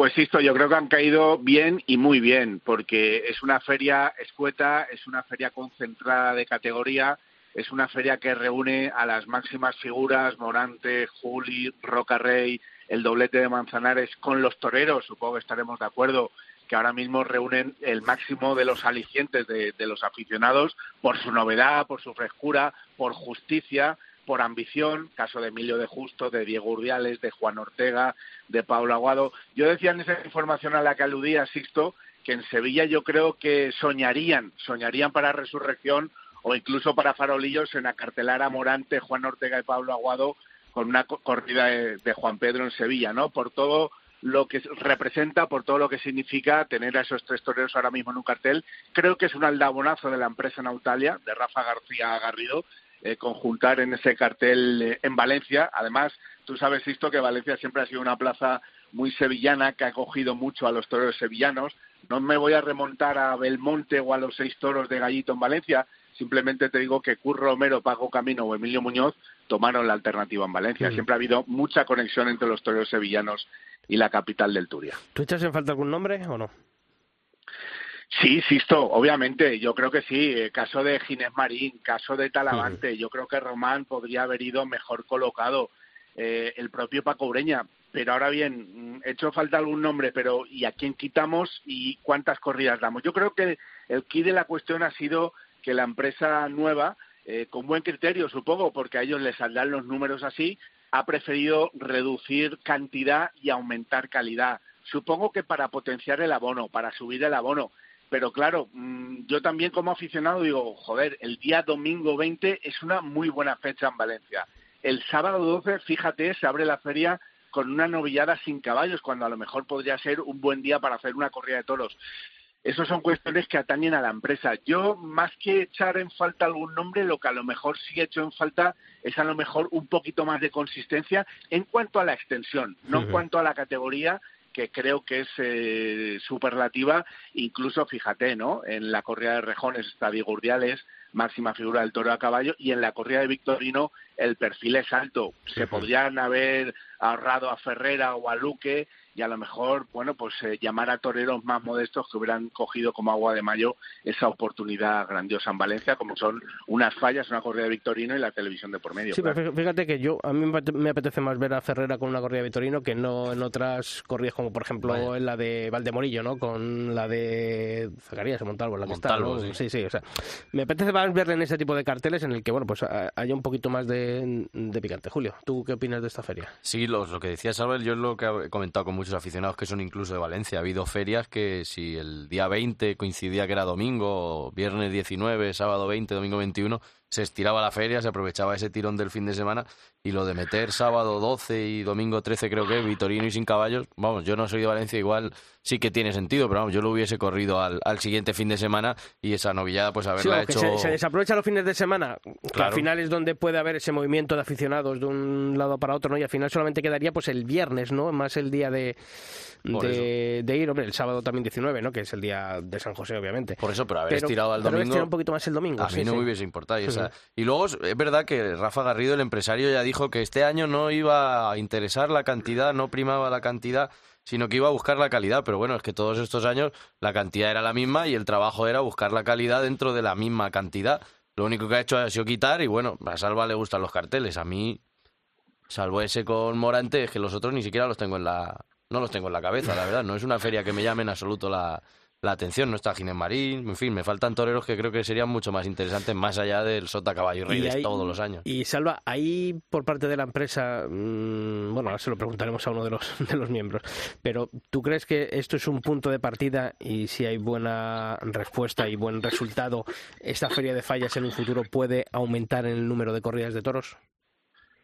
S7: Pues esto yo creo que han caído bien y muy bien, porque es una feria escueta, es una feria concentrada de categoría, es una feria que reúne a las máximas figuras, Morante, Juli, Roca Rey, el doblete de Manzanares, con los toreros, supongo que estaremos de acuerdo, que ahora mismo reúnen el máximo de los alicientes de, los aficionados por su novedad, por su frescura, por justicia, por ambición, caso de Emilio de Justo, de Diego Urdiales, de Juan Ortega, de Pablo Aguado. Yo decía en esa información a la que aludía Sixto que en Sevilla yo creo que soñarían, soñarían para Resurrección o incluso para Farolillos en acartelar a Morante, Juan Ortega y Pablo Aguado con una corrida de Juan Pedro en Sevilla, ¿no? Por todo lo que representa, por todo lo que significa tener a esos tres toreros ahora mismo en un cartel. Creo que es un aldabonazo de la empresa Nautalia, de Rafa García Garrido, eh, conjuntar en ese cartel eh, en Valencia. Además, tú sabes esto que Valencia siempre ha sido una plaza muy sevillana que ha acogido mucho a los toreros sevillanos. No me voy a remontar a Belmonte o a los seis toros de Gallito en Valencia. Simplemente te digo que Curro Romero, Paco Camino o Emilio Muñoz tomaron la alternativa en Valencia. Siempre ha habido mucha conexión entre los toreros sevillanos y la capital del Turia.
S1: ¿Tú echas en falta algún nombre o no?
S7: Sí, Sisto, obviamente, yo creo que sí. El caso de Ginés Marín, caso de Talavante, yo creo que Román podría haber ido mejor colocado. Eh, el propio Paco Ureña. Pero ahora bien, mm, hecho falta algún nombre, pero ¿y a quién quitamos y cuántas corridas damos? Yo creo que el key de la cuestión ha sido que la empresa nueva, eh, con buen criterio, supongo, porque a ellos les saldrán los números así, ha preferido reducir cantidad y aumentar calidad. Supongo que para potenciar el abono, para subir el abono. Pero claro, mm, yo también como aficionado digo, joder, el día domingo 20 es una muy buena fecha en Valencia. El sábado 12, fíjate, se abre la feria con una novillada sin caballos, cuando a lo mejor podría ser un buen día para hacer una corrida de toros. Esas son cuestiones que atañen a la empresa. Yo, más que echar en falta algún nombre, lo que a lo mejor sí he hecho en falta es a lo mejor un poquito más de consistencia en cuanto a la extensión, no en cuanto a la categoría, que creo que es eh, superlativa. Incluso, fíjate, ¿no? En la corrida de rejones está Digurdiales, máxima figura del toro a caballo, y en la corrida de Victorino el perfil es alto. Se podrían haber ahorrado a Ferrera o a Luque y a lo mejor, bueno, pues eh, llamar a toreros más modestos que hubieran cogido como agua de mayo esa oportunidad grandiosa en Valencia, como son unas fallas, una corrida de Victorino y la televisión de por medio.
S1: Sí, pero fíjate que yo, a mí me apetece más ver a Ferrera con una corrida de Victorino que no en otras corridas como, por ejemplo, en la de Valdemorillo, ¿no? Con la de Zacarías, Montalvo, la que está, sí. sí, o sea, me apetece más verle en ese tipo de carteles en el que, bueno, pues haya un poquito más de, picante. Julio, ¿tú qué opinas de esta feria?
S2: Sí, lo, lo que decía Salver, yo es lo que he comentado con muchos aficionados que son incluso de Valencia. Ha habido ferias que si el día 20 coincidía que era domingo, viernes 19, sábado 20, domingo 21, se estiraba la feria, se aprovechaba ese tirón del fin de semana y lo de meter sábado 12 y domingo 13 creo que Vitorino y sin caballos, vamos, yo no soy de Valencia, igual sí que tiene sentido, pero vamos, yo lo hubiese corrido al, siguiente fin de semana y esa novillada pues haberla hecho...
S1: Se, se, desaprovecha los fines de semana, que al final es donde puede haber ese movimiento de aficionados de un lado para otro, ¿no? Y al final solamente quedaría pues el viernes, ¿no? Más el día de, de, ir, hombre, el sábado también 19, ¿no? Que es el día de San José, obviamente.
S2: Por eso, pero haber estirado al domingo...
S1: Pero un poquito más el domingo.
S2: A mí no me hubiese importado. Y, y luego es verdad que Rafa Garrido, el empresario, ya dijo que este año no iba a interesar la cantidad, no primaba la cantidad sino que iba a buscar la calidad. Pero bueno, es que todos estos años la cantidad era la misma y el trabajo era buscar la calidad dentro de la misma cantidad. Lo único que ha hecho ha sido quitar y bueno, a Salva le gustan los carteles. A mí, salvo ese con Morante, es que los otros ni siquiera los tengo en la, no los tengo en la cabeza, la verdad. No es una feria que me llame en absoluto la, la atención. No está Ginés Marín, en fin, me faltan toreros que creo que serían mucho más interesantes más allá del Sota Caballo Rey de todos los años.
S1: Y Salva, ahí por parte de la empresa, mm, bueno, ahora se lo preguntaremos a uno de los, de los miembros, pero ¿tú crees que esto es un punto de partida y si hay buena respuesta y buen resultado, esta feria de fallas en un futuro puede aumentar en el número de corridas de toros?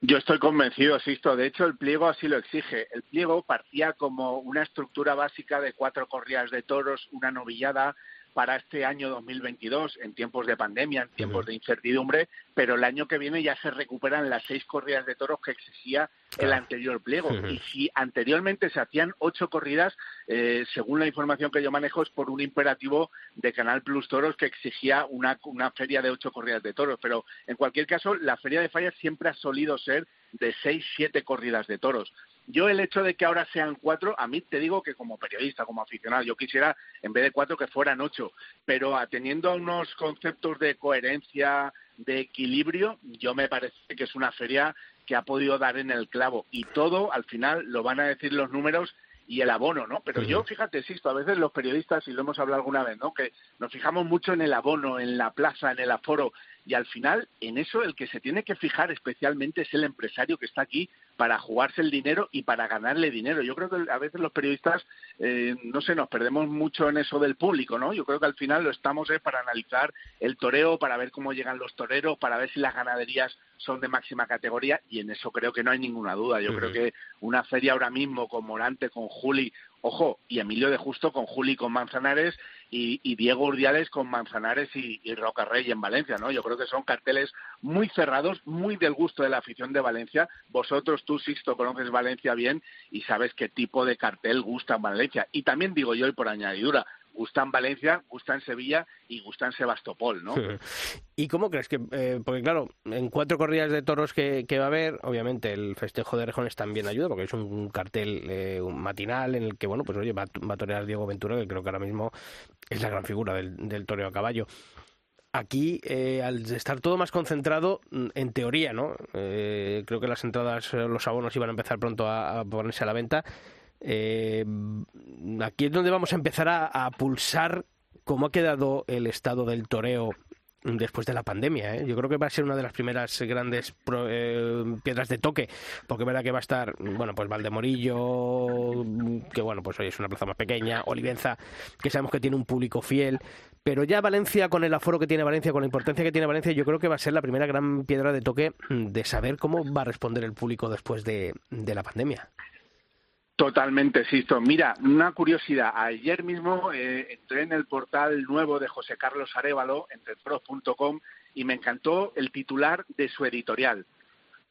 S7: Yo estoy convencido, Sisto. De hecho, el pliego así lo exige. El pliego partía como una estructura básica de cuatro corridas de toros, una novillada, para este año 2022, en tiempos de pandemia, en tiempos de incertidumbre, pero el año que viene ya se recuperan las seis corridas de toros que exigía el anterior pliego. Y si anteriormente se hacían ocho corridas, eh, según la información que yo manejo, es por un imperativo de Canal Plus Toros que exigía una, una feria de ocho corridas de toros. Pero en cualquier caso, la feria de fallas siempre ha solido ser de seis, siete corridas de toros. Yo el hecho de que ahora sean cuatro, a mí te digo que como periodista, como aficionado, yo quisiera en vez de cuatro que fueran ocho, pero atendiendo a unos conceptos de coherencia, de equilibrio, yo me parece que es una feria que ha podido dar en el clavo y todo al final lo van a decir los números y el abono, ¿no? Pero yo, fíjate, Sisto, a veces los periodistas, y lo hemos hablado alguna vez, ¿no? Que nos fijamos mucho en el abono, en la plaza, en el aforo, y al final, en eso el que se tiene que fijar especialmente es el empresario que está aquí para jugarse el dinero y para ganarle dinero. Yo creo que a veces los periodistas, eh, no sé, nos perdemos mucho en eso del público, ¿no? Yo creo que al final lo estamos eh, para analizar el toreo, para ver cómo llegan los toreros, para ver si las ganaderías son de máxima categoría y en eso creo que no hay ninguna duda. Yo creo que una feria ahora mismo con Morante, con Juli, ojo, y Emilio de Justo con Juli con Manzanares y, Diego Urdiales con Manzanares y, y Rocarrey en Valencia, ¿no? Yo creo que son carteles muy cerrados, muy del gusto de la afición de Valencia. Vosotros, tú, Sixto, conoces Valencia bien y sabes qué tipo de cartel gusta en Valencia. Y también digo yo, y por añadidura, gusta en Valencia, gusta en Sevilla y gusta en Sebastopol, ¿no?
S1: ¿Y cómo crees que, eh, porque claro, en cuatro corridas de toros que, va a haber, obviamente el festejo de Rejones también ayuda, porque es un cartel eh, un matinal en el que, bueno, pues oye, va, a torear Diego Ventura, que creo que ahora mismo es la gran figura del, toreo a caballo aquí, eh, al estar todo más concentrado, mm, en teoría, ¿no? creo que las entradas, los abonos iban a empezar pronto a, ponerse a la venta. Eh, aquí es donde vamos a empezar a, pulsar cómo ha quedado el estado del toreo después de la pandemia. ¿eh? Yo creo que va a ser una de las primeras grandes eh, piedras de toque, porque es verdad que va a estar, bueno, pues Valdemorillo, que bueno, pues hoy es una plaza más pequeña, Olivenza, que sabemos que tiene un público fiel, pero ya Valencia, con el aforo que tiene Valencia, con la importancia que tiene Valencia, yo creo que va a ser la primera gran piedra de toque de saber cómo va a responder el público después de la pandemia.
S7: Totalmente, Sisto. Mira, una curiosidad. Ayer mismo eh, entré en el portal nuevo de José Carlos Arevalo, entrepros.com, y me encantó el titular de su editorial.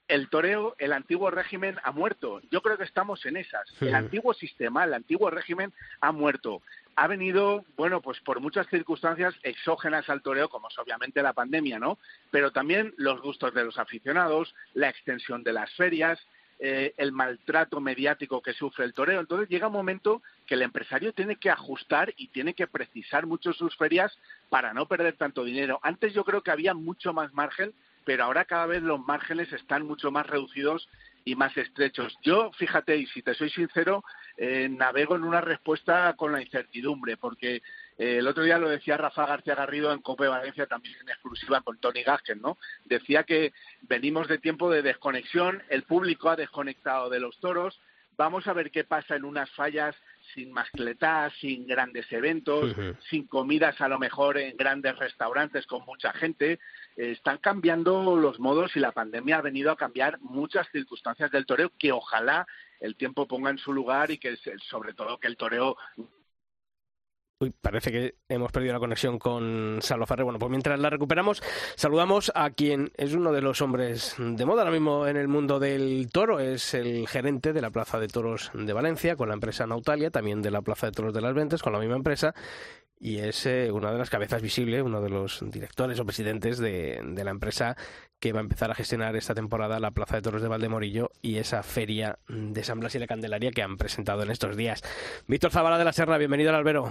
S7: El toreo, el antiguo régimen ha muerto. Yo creo que estamos en esas. El antiguo sistema, el antiguo régimen ha muerto. Ha venido, bueno, pues por muchas circunstancias exógenas al toreo, como es obviamente la pandemia, ¿no? Pero también los gustos de los aficionados, la extensión de las ferias, eh, el maltrato mediático que sufre el toreo. Entonces llega un momento que el empresario tiene que ajustar y tiene que precisar mucho sus ferias para no perder tanto dinero. Antes yo creo que había mucho más margen, pero ahora cada vez los márgenes están mucho más reducidos y más estrechos. Yo, fíjate, y si te soy sincero, eh, navego en una respuesta con la incertidumbre, porque eh, el otro día lo decía Rafa García Garrido en Cope Valencia, también en exclusiva con Tony Gasken, ¿no? Decía que venimos de tiempo de desconexión, el público ha desconectado de los toros, vamos a ver qué pasa en unas fallas sin mascletas, sin grandes eventos, sin comidas a lo mejor en grandes restaurantes con mucha gente. Eh, están cambiando los modos y la pandemia ha venido a cambiar muchas circunstancias del toreo que ojalá el tiempo ponga en su lugar y que sobre todo que el toreo
S1: Uy, parece que hemos perdido la conexión con Salvo Ferrer. Bueno, pues mientras la recuperamos, saludamos a quien es uno de los hombres de moda ahora mismo en el mundo del toro. Es el gerente de la Plaza de Toros de Valencia con la empresa Nautalia, también de la Plaza de Toros de las Ventes con la misma empresa. Y es eh, una de las cabezas visibles, uno de los directores o presidentes de, de la empresa que va a empezar a gestionar esta temporada la Plaza de Toros de Valdemorillo y esa feria de San Blas y la Candelaria que han presentado en estos días. Víctor Zavala de la Serra, bienvenido al albero.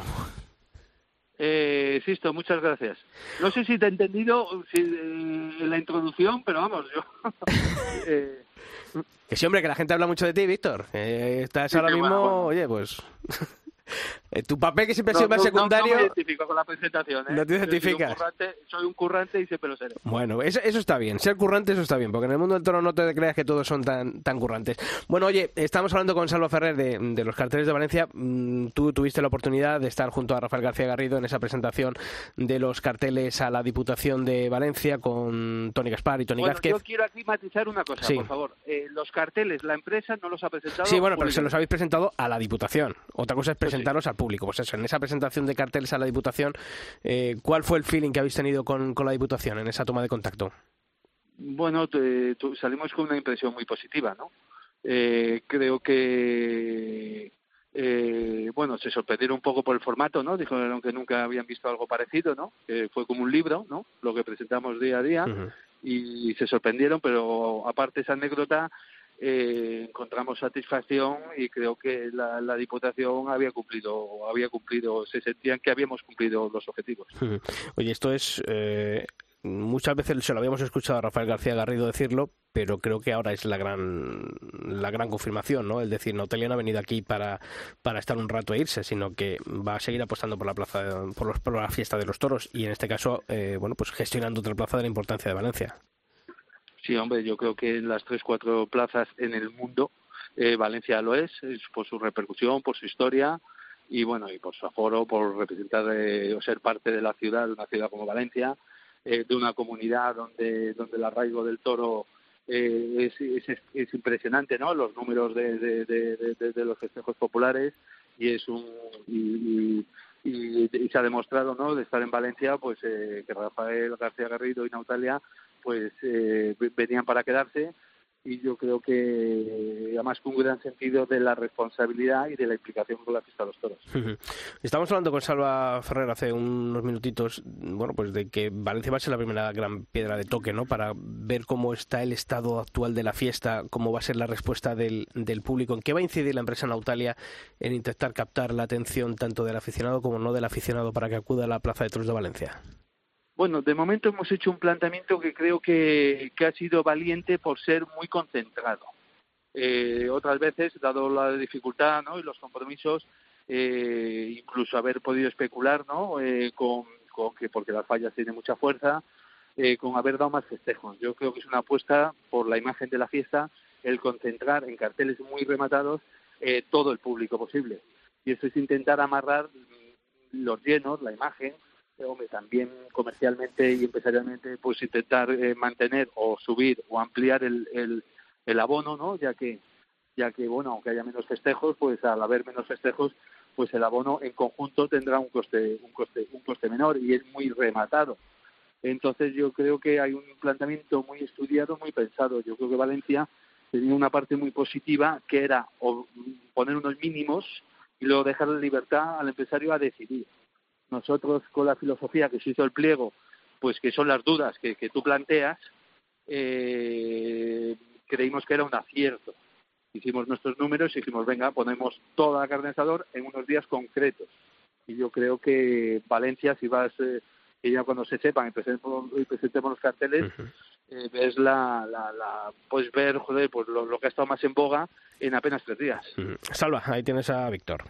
S8: Eh, Sisto, muchas gracias. No sé si te he entendido si, eh, la introducción, pero vamos, yo...
S1: eh... Que sí, hombre, que la gente habla mucho de ti, Víctor. Eh, estás ahora mismo, oye, pues... Eh, tu papel que siempre ha sido más secundario. No,
S8: me identifico con la presentación. ¿eh?
S1: No te identificas.
S8: Soy un, currante, y siempre lo seré.
S1: Bueno, eso, está bien. Ser currante, eso está bien. Porque en el mundo del toro no te creas que todos son tan, tan currantes. Bueno, oye, estamos hablando con Salvo Ferrer de, los carteles de Valencia. Mm, tú tuviste la oportunidad de estar junto a Rafael García Garrido en esa presentación de los carteles a la Diputación de Valencia con Tony Gaspar y Tony
S8: bueno, Yo quiero aquí matizar una cosa, por favor. Eh, los carteles, la empresa no los ha presentado.
S1: Sí, bueno, pero se los habéis presentado a la Diputación. Otra cosa es pues presentaros a público. Pues eso, en esa presentación de carteles a la Diputación, eh, ¿cuál fue el feeling que habéis tenido con, la Diputación en esa toma de contacto?
S8: Bueno, salimos con una impresión muy positiva, ¿no? Eh, creo que eh, bueno, se sorprendieron un poco por el formato, ¿no? Dijeron que nunca habían visto algo parecido, ¿no? fue como un libro, ¿no? Lo que presentamos día a día y se sorprendieron, pero aparte esa anécdota eh, encontramos satisfacción y creo que la, la, Diputación había cumplido, había cumplido, se sentían que habíamos cumplido los objetivos.
S1: Oye, esto es eh, muchas veces se lo habíamos escuchado a Rafael García Garrido decirlo, pero creo que ahora es la gran la gran confirmación, ¿no? El decir, no, Telia no ha venido aquí para, para estar un rato e irse, sino que va a seguir apostando por la plaza, por, los, por la fiesta de los toros y en este caso, eh, bueno, pues gestionando otra plaza de la importancia de Valencia.
S8: Sí, hombre, yo creo que en las tres, cuatro plazas en el mundo, eh, Valencia lo es, por su repercusión, por su historia y bueno, y por su aforo, por representar eh, o ser parte de la ciudad, de una ciudad como Valencia, eh, de una comunidad donde, donde el arraigo del toro eh, es, es, es, impresionante, ¿no? Los números de, de, los festejos populares y es un y, y, y, se ha demostrado, ¿no? De estar en Valencia, pues eh, que Rafael García Garrido y Nautalia, pues eh, venían para quedarse y yo creo que además con un gran sentido de la responsabilidad y de la implicación con la fiesta de los toros.
S1: Estamos hablando con Salva Ferrer hace unos minutitos, bueno, pues de que Valencia va a ser la primera gran piedra de toque, ¿no? Para ver cómo está el estado actual de la fiesta, cómo va a ser la respuesta del, del público, en qué va a incidir la empresa Nautalia en intentar captar la atención tanto del aficionado como no del aficionado para que acuda a la Plaza de Toros de Valencia.
S8: Bueno, de momento hemos hecho un planteamiento que creo que, que ha sido valiente por ser muy concentrado. Eh, otras veces, dado la dificultad ¿no? y los compromisos, eh, incluso haber podido especular ¿no? Eh, con, que porque las fallas tienen mucha fuerza, eh, con haber dado más festejos. Yo creo que es una apuesta por la imagen de la fiesta el concentrar en carteles muy rematados eh, todo el público posible. Y eso es intentar amarrar los llenos, la imagen, hombre, también comercialmente y empresarialmente, pues intentar eh, mantener o subir o ampliar el, el, el abono, ¿no? Ya que, ya que, bueno, aunque haya menos festejos, pues al haber menos festejos, pues el abono en conjunto tendrá un coste, un coste, un coste menor y es muy rematado. Entonces yo creo que hay un planteamiento muy estudiado, muy pensado. Yo creo que Valencia tenía una parte muy positiva que era poner unos mínimos y luego dejar la libertad al empresario a decidir nosotros con la filosofía que se hizo el pliego, pues que son las dudas que, que tú planteas, eh, creímos que era un acierto. Hicimos nuestros números y dijimos, venga, ponemos toda la carne de asador en unos días concretos. Y yo creo que Valencia, si vas, eh, que ya cuando se sepan y presentemos, y presentemos los carteles, uh -huh. eh, ves la, la, la, puedes ver, joder, pues lo, lo, que ha estado más en boga en apenas tres días.
S1: Uh -huh. Salva, ahí tienes a Víctor.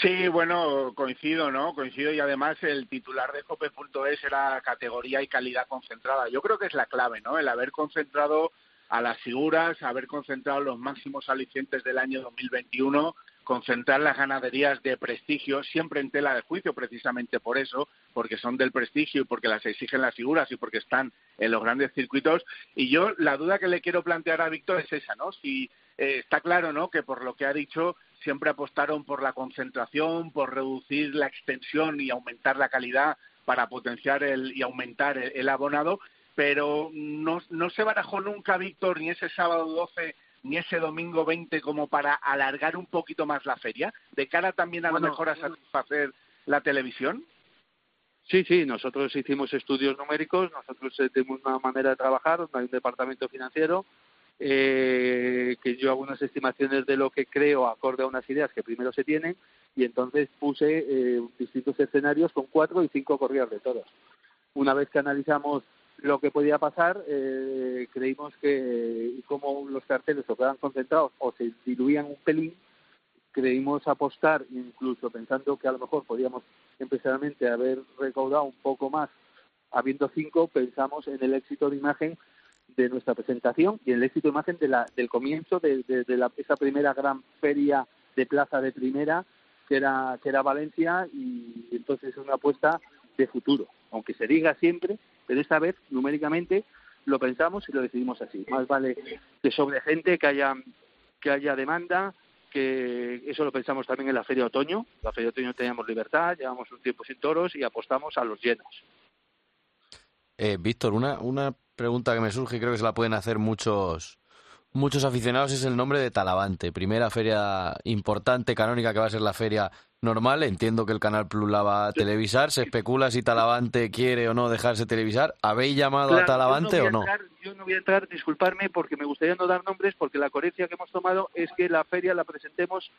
S7: Sí, bueno, coincido, ¿no? Coincido y además el titular de Cope.es era categoría y calidad concentrada. Yo creo que es la clave, ¿no? El haber concentrado a las figuras, haber concentrado los máximos alicientes del año 2021, concentrar las ganaderías de prestigio siempre en tela de juicio precisamente por eso, porque son del prestigio y porque las exigen las figuras y porque están en los grandes circuitos. Y yo la duda que le quiero plantear a Víctor es esa, ¿no? Si eh, está claro, ¿no? Que por lo que ha dicho siempre apostaron por la concentración, por reducir la extensión y aumentar la calidad para potenciar el, y aumentar el, el abonado, pero no, no se barajó nunca, Víctor, ni ese sábado 12 ni ese domingo 20 como para alargar un poquito más la feria, de cara también a bueno, lo mejor a satisfacer la televisión?
S8: Sí, sí, nosotros hicimos estudios numéricos, nosotros tenemos una manera de trabajar, hay un departamento financiero, eh, que yo hago unas estimaciones de lo que creo acorde a unas ideas que primero se tienen y entonces puse eh, distintos escenarios con cuatro y cinco corridas de toros. Una vez que analizamos lo que podía pasar, eh, creímos que como los carteles o quedaban concentrados o se diluían un pelín, creímos apostar, incluso pensando que a lo mejor podíamos empresarialmente haber recaudado un poco más, habiendo cinco, pensamos en el éxito de imagen de nuestra presentación y el éxito imagen de la, del comienzo de, de la, esa primera gran feria de plaza de primera que era, que era Valencia y entonces es una apuesta de futuro, aunque se diga siempre, pero esta vez numéricamente lo pensamos y lo decidimos así. Más vale que sobre gente, que haya, que haya demanda, que eso lo pensamos también en la Feria de Otoño. La Feria de Otoño teníamos libertad, llevamos un tiempo sin toros y apostamos a los llenos.
S2: Eh, Víctor, una, una pregunta que me surge y creo que se la pueden hacer muchos muchos aficionados es el nombre de Talavante. Primera feria importante, canónica, que va a ser la feria normal. Entiendo que el Canal Plus la va a televisar. Se especula si Talavante quiere o no dejarse televisar. ¿Habéis llamado
S8: claro,
S2: a Talavante
S8: no
S2: o no?
S8: Yo no voy a entrar, disculparme, porque me gustaría no dar nombres, porque la coherencia que hemos tomado es que la feria la presentemos,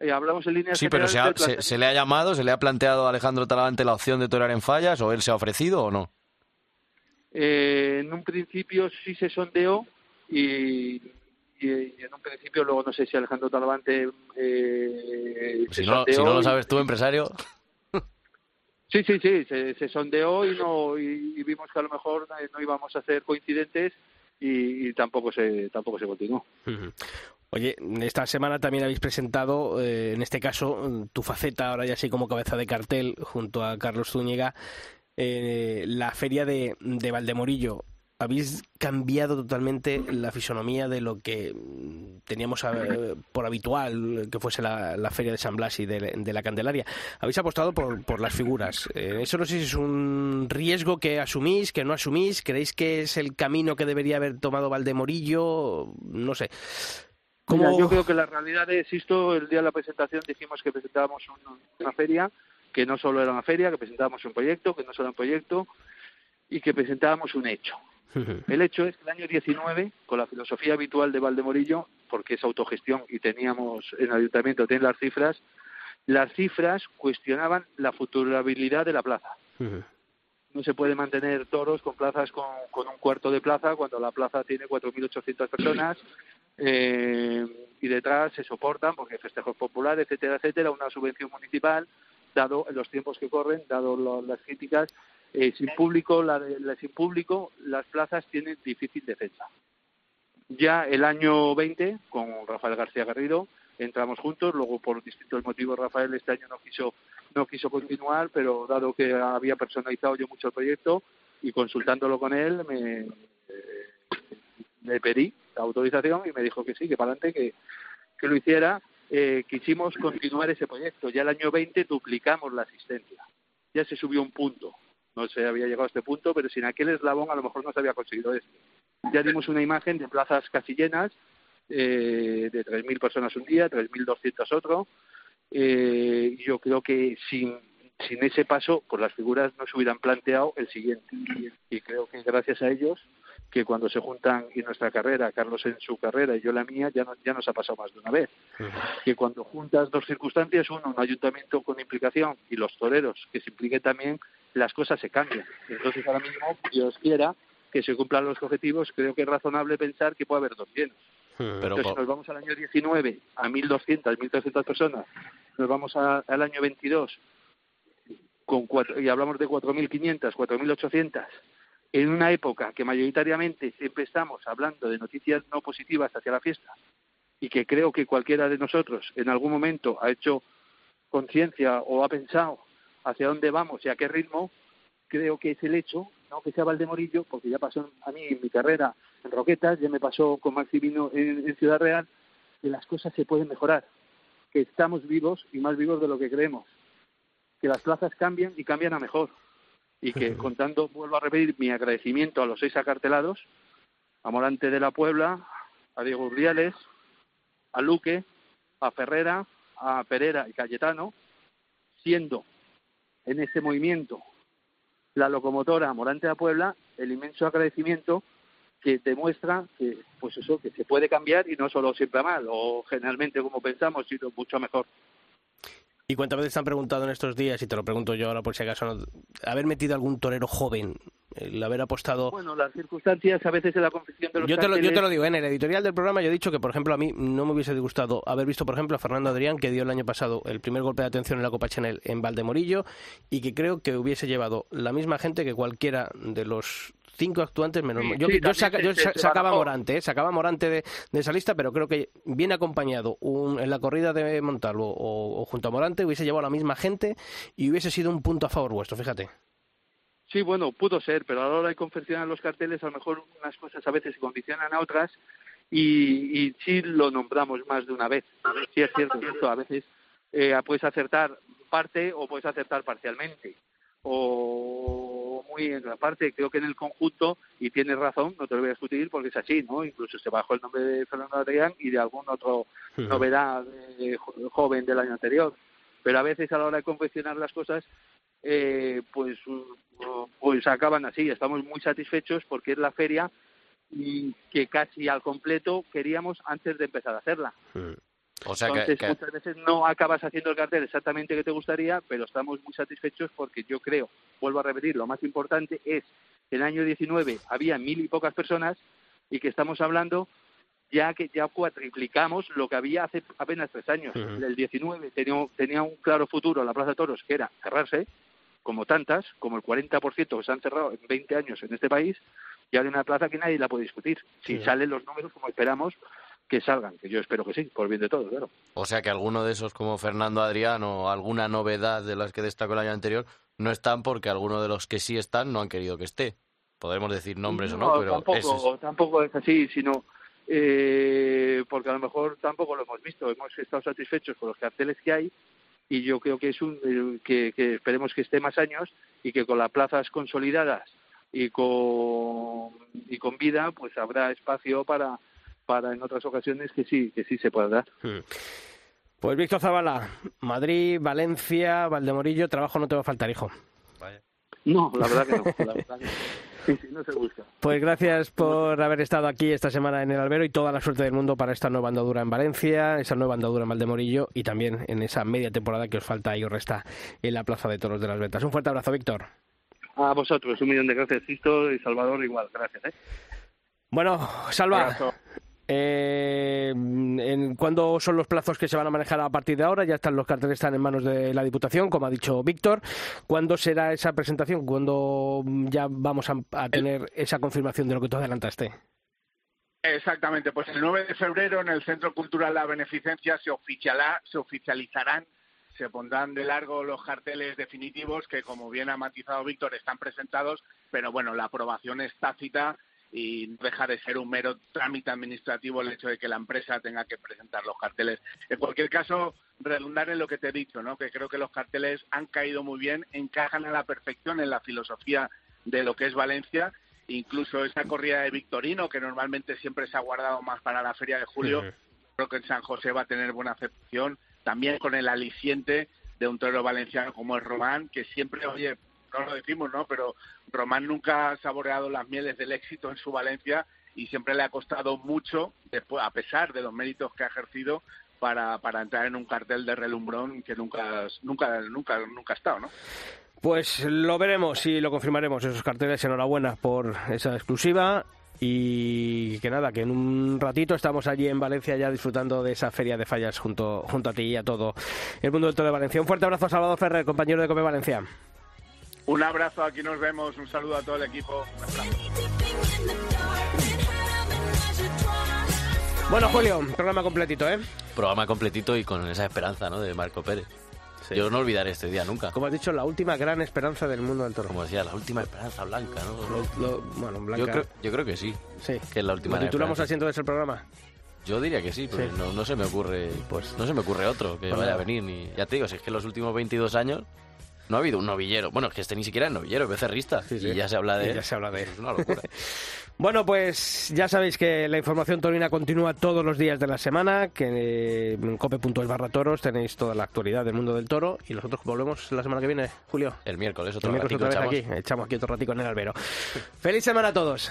S8: eh, hablamos en línea
S2: Sí, pero se, ha, se, se, le ha llamado, se le ha planteado a Alejandro Talavante la opción de torear en fallas, o él se ha ofrecido o no?
S8: Eh, en un principio sí se sondeó y y, en un principio luego no sé si Alejandro Talavante eh,
S2: si, no, si no lo sabes tú empresario
S8: sí sí sí se, se sondeó y no y, y, vimos que a lo mejor no íbamos a ser coincidentes y, tampoco se tampoco se continuó.
S1: Oye, esta semana también habéis presentado, eh, en este caso, tu faceta, ahora ya así como cabeza de cartel, junto a Carlos Zúñiga, eh, la feria de, de Valdemorillo habéis cambiado totalmente la fisonomía de lo que teníamos eh, por habitual que fuese la, feria de San Blas y de, la Candelaria. Habéis apostado por, las figuras. Eh, eso no sé si es un riesgo que asumís, que no asumís. ¿Creéis que es el camino que debería haber tomado Valdemorillo? No sé.
S8: yo creo que la realidad es esto. El día de la presentación dijimos que presentábamos una feria, que no solo era una feria, que presentábamos un proyecto, que no solo era un proyecto y que presentábamos un hecho. El hecho es que el año 19, con la filosofía habitual de Valdemorillo, porque es autogestión y teníamos en el ayuntamiento tienen las cifras, las cifras cuestionaban la futurabilidad de la plaza. No se puede mantener toros con plazas con, un cuarto de plaza cuando la plaza tiene 4.800 personas eh, y detrás se soportan, porque festejos populares, etcétera, etcétera, una subvención municipal, dado los tiempos que corren, dado las críticas eh, sin público, la, sin público, las plazas tienen difícil defensa. Ya el año 20, con Rafael García Garrido, entramos juntos, luego por distintos motivos Rafael este año no quiso, no quiso continuar, pero dado que había personalizado yo mucho el proyecto y consultándolo con él, me, eh, le pedí la autorización y me dijo que sí, que para adelante, que, que lo hiciera. Eh, quisimos continuar ese proyecto. Ya el año 20 duplicamos la asistencia. Ya se subió un punto no se había llegado a este punto, pero sin aquel eslabón a lo mejor no se había conseguido esto. Ya dimos una imagen de plazas casi llenas, eh, de 3.000 personas un día, 3.200 otro. Eh, yo creo que sin, sin ese paso, pues las figuras no se hubieran planteado el siguiente. Y creo que gracias a ellos, que cuando se juntan en nuestra carrera, Carlos en su carrera y yo la mía, ya, no, ya nos ha pasado más de una vez. Que cuando juntas dos circunstancias, uno, un ayuntamiento con implicación y los toreros, que se impliquen también las cosas se cambian. Entonces, ahora mismo, Dios quiera que se cumplan los objetivos, creo que es razonable pensar que puede haber dos llenos. Hmm. Pero, Entonces, nos vamos al año 19 a 1.200, 1.300 personas, nos vamos al año 22 con cuatro, y hablamos de 4.500, 4.800, en una época que mayoritariamente siempre estamos hablando de noticias no positivas hacia la fiesta y que creo que cualquiera de nosotros en algún momento ha hecho conciencia o ha pensado hacia dónde vamos y a qué ritmo, creo que es el hecho, no que sea Valdemorillo, porque ya pasó a mí en mi carrera en Roquetas, ya me pasó con Maximino en, en Ciudad Real, que las cosas se pueden mejorar, que estamos vivos y más vivos de lo que creemos, que las plazas cambian y cambian a mejor, y que contando, vuelvo a repetir mi agradecimiento a los seis acartelados, a Morante de la Puebla, a Diego Urdiales, a Luque, a Ferrera, a Pereira y Cayetano, siendo en ese movimiento la locomotora Morante a Puebla, el inmenso agradecimiento que demuestra que pues eso que se puede cambiar y no solo siempre mal o generalmente como pensamos sino mucho mejor
S1: ¿Y cuántas veces te han preguntado en estos días, y te lo pregunto yo ahora por si acaso, haber metido algún torero joven, el haber apostado...
S8: Bueno, las circunstancias a veces en la confección de los
S1: yo te, lo, yo te lo digo, en el editorial del programa yo he dicho que, por ejemplo, a mí no me hubiese gustado haber visto, por ejemplo, a Fernando Adrián, que dio el año pasado el primer golpe de atención en la Copa Chanel en Valdemorillo, y que creo que hubiese llevado la misma gente que cualquiera de los cinco actuantes menos yo, yo, sacaba Morante, ¿eh? sacaba Morante de, esa lista, pero creo que viene acompañado en la corrida de Montalvo o, junto a Morante hubiese llevado a la misma gente y hubiese sido un punto a favor vuestro, fíjate.
S8: Sí, bueno, pudo ser, pero a la hora de confeccionar los carteles, a lo mejor unas cosas a veces se condicionan a otras y, y sí lo nombramos más de una vez. Sí es cierto, cierto a veces eh, puedes acertar parte o puedes acertar parcialmente. O muy en la parte, creo que en el conjunto, y tienes razón, no te lo voy a discutir porque es así, ¿no? Incluso se bajó el nombre de Fernando Adrián y de algún otro novedad joven del año anterior. Pero a veces a la hora de confeccionar las cosas, eh, pues, pues acaban así. Estamos muy satisfechos porque es la feria que casi al completo queríamos antes de empezar a hacerla. O sea Entonces, muchas veces no acabas haciendo el cartel exactamente que te gustaría, pero estamos muy satisfechos porque yo creo, vuelvo a repetir, lo más importante es que en el año 19 había mil y pocas personas y que estamos hablando ya que ya cuatriplicamos lo que había hace apenas tres años. El 19 tenía, tenía un claro futuro la Plaza de Toros, que era cerrarse, como tantas, como el 40% que se han cerrado en 20 años en este país, y ahora una plaza que nadie la puede discutir. Si salen los números como esperamos que salgan, que yo espero que sí, por bien de todos, claro.
S2: O sea que alguno de esos como Fernando Adrián o alguna novedad de las que destacó el año anterior no están porque alguno de los que sí están no han querido que esté. Podremos decir nombres o no, pero
S8: tampoco, tampoco es así, sino eh, porque a lo mejor tampoco lo hemos visto. Hemos estado satisfechos con los carteles que hay y yo creo que es un eh, que, que esperemos que esté más años y que con las plazas consolidadas y con y con vida pues habrá espacio para para en otras ocasiones que sí que sí se pueda dar.
S1: Hmm. Pues Víctor Zavala, Madrid, Valencia, Valdemorillo, trabajo no te va a faltar, hijo.
S8: No, la verdad que no. La verdad que no. Sí, sí, no se busca.
S1: Pues gracias por haber estado aquí esta semana en el Albero y toda la suerte del mundo para esta nueva andadura en Valencia, esa nueva andadura en Valdemorillo y también en esa media temporada que os falta y os resta en la Plaza de Toros de las Ventas. Un fuerte abrazo, Víctor.
S8: A vosotros, un millón de gracias, Sisto y Salvador, igual, gracias. ¿eh?
S1: Bueno, Salva, eh, en, ¿Cuándo son los plazos que se van a manejar a partir de ahora? Ya están los carteles están en manos de la Diputación, como ha dicho Víctor. ¿Cuándo será esa presentación? ¿Cuándo ya vamos a, tener esa confirmación de lo que tú adelantaste?
S7: Exactamente, pues el 9 de febrero en el Centro Cultural La Beneficencia se, se oficializarán, se pondrán de largo los carteles definitivos que, como bien ha matizado Víctor, están presentados, pero bueno, la aprobación es tácita y no deja de ser un mero trámite administrativo el hecho de que la empresa tenga que presentar los carteles. En cualquier caso, redundar en lo que te he dicho, ¿no? que creo que los carteles han caído muy bien, encajan a la perfección en la filosofía de lo que es Valencia. Incluso esa corrida de Victorino, que normalmente siempre se ha guardado más para la feria de julio, creo que en San José va a tener buena aceptación, también con el aliciente de un toro valenciano como es Román, que siempre, oye, no lo decimos, ¿no? Pero Román nunca ha saboreado las mieles del éxito en su Valencia y siempre le ha costado mucho, después, a pesar de los méritos que ha ejercido, para, para entrar en un cartel de relumbrón que nunca, nunca, nunca, nunca ha estado, ¿no?
S1: Pues lo veremos y lo confirmaremos, esos carteles. Enhorabuena por esa exclusiva. Y que nada, que en un ratito estamos allí en Valencia ya disfrutando de esa feria de fallas junto, junto a ti y a todo el mundo del todo de Valencia. Un fuerte abrazo a Salvador Ferrer, compañero de Come Valencia.
S7: Un abrazo, aquí nos vemos, un saludo a todo el equipo.
S1: Bueno, Julio, programa completito, ¿eh?
S2: Programa completito y con esa esperanza, ¿no? De Marco Pérez. Yo no olvidaré este día nunca.
S1: Como has dicho, la última gran esperanza del mundo del toro.
S2: Como decía, la última esperanza blanca,
S1: ¿no? bueno, blanca.
S2: Yo creo, yo creo, que sí.
S1: Sí.
S2: Que es la última.
S1: ¿Lo titulamos así entonces el programa?
S2: Yo diría que sí, pero No, no, se me ocurre, pues no se me ocurre otro que vaya a venir ni ya te digo, si es que los últimos 22 años no ha habido un novillero. Bueno, es que este ni siquiera es novillero, es becerrista. Sí, Y ya se habla de
S1: Ya se habla de
S2: Es una locura.
S1: bueno, pues ya sabéis que la información torina continúa todos los días de la semana, que en cope.es barra toros tenéis toda la actualidad del mundo del toro y nosotros volvemos la semana que viene, Julio.
S2: El miércoles, otro
S1: El miércoles otra vez
S2: echamos.
S1: aquí. Echamos aquí otro ratico en el albero. ¡Feliz semana a todos!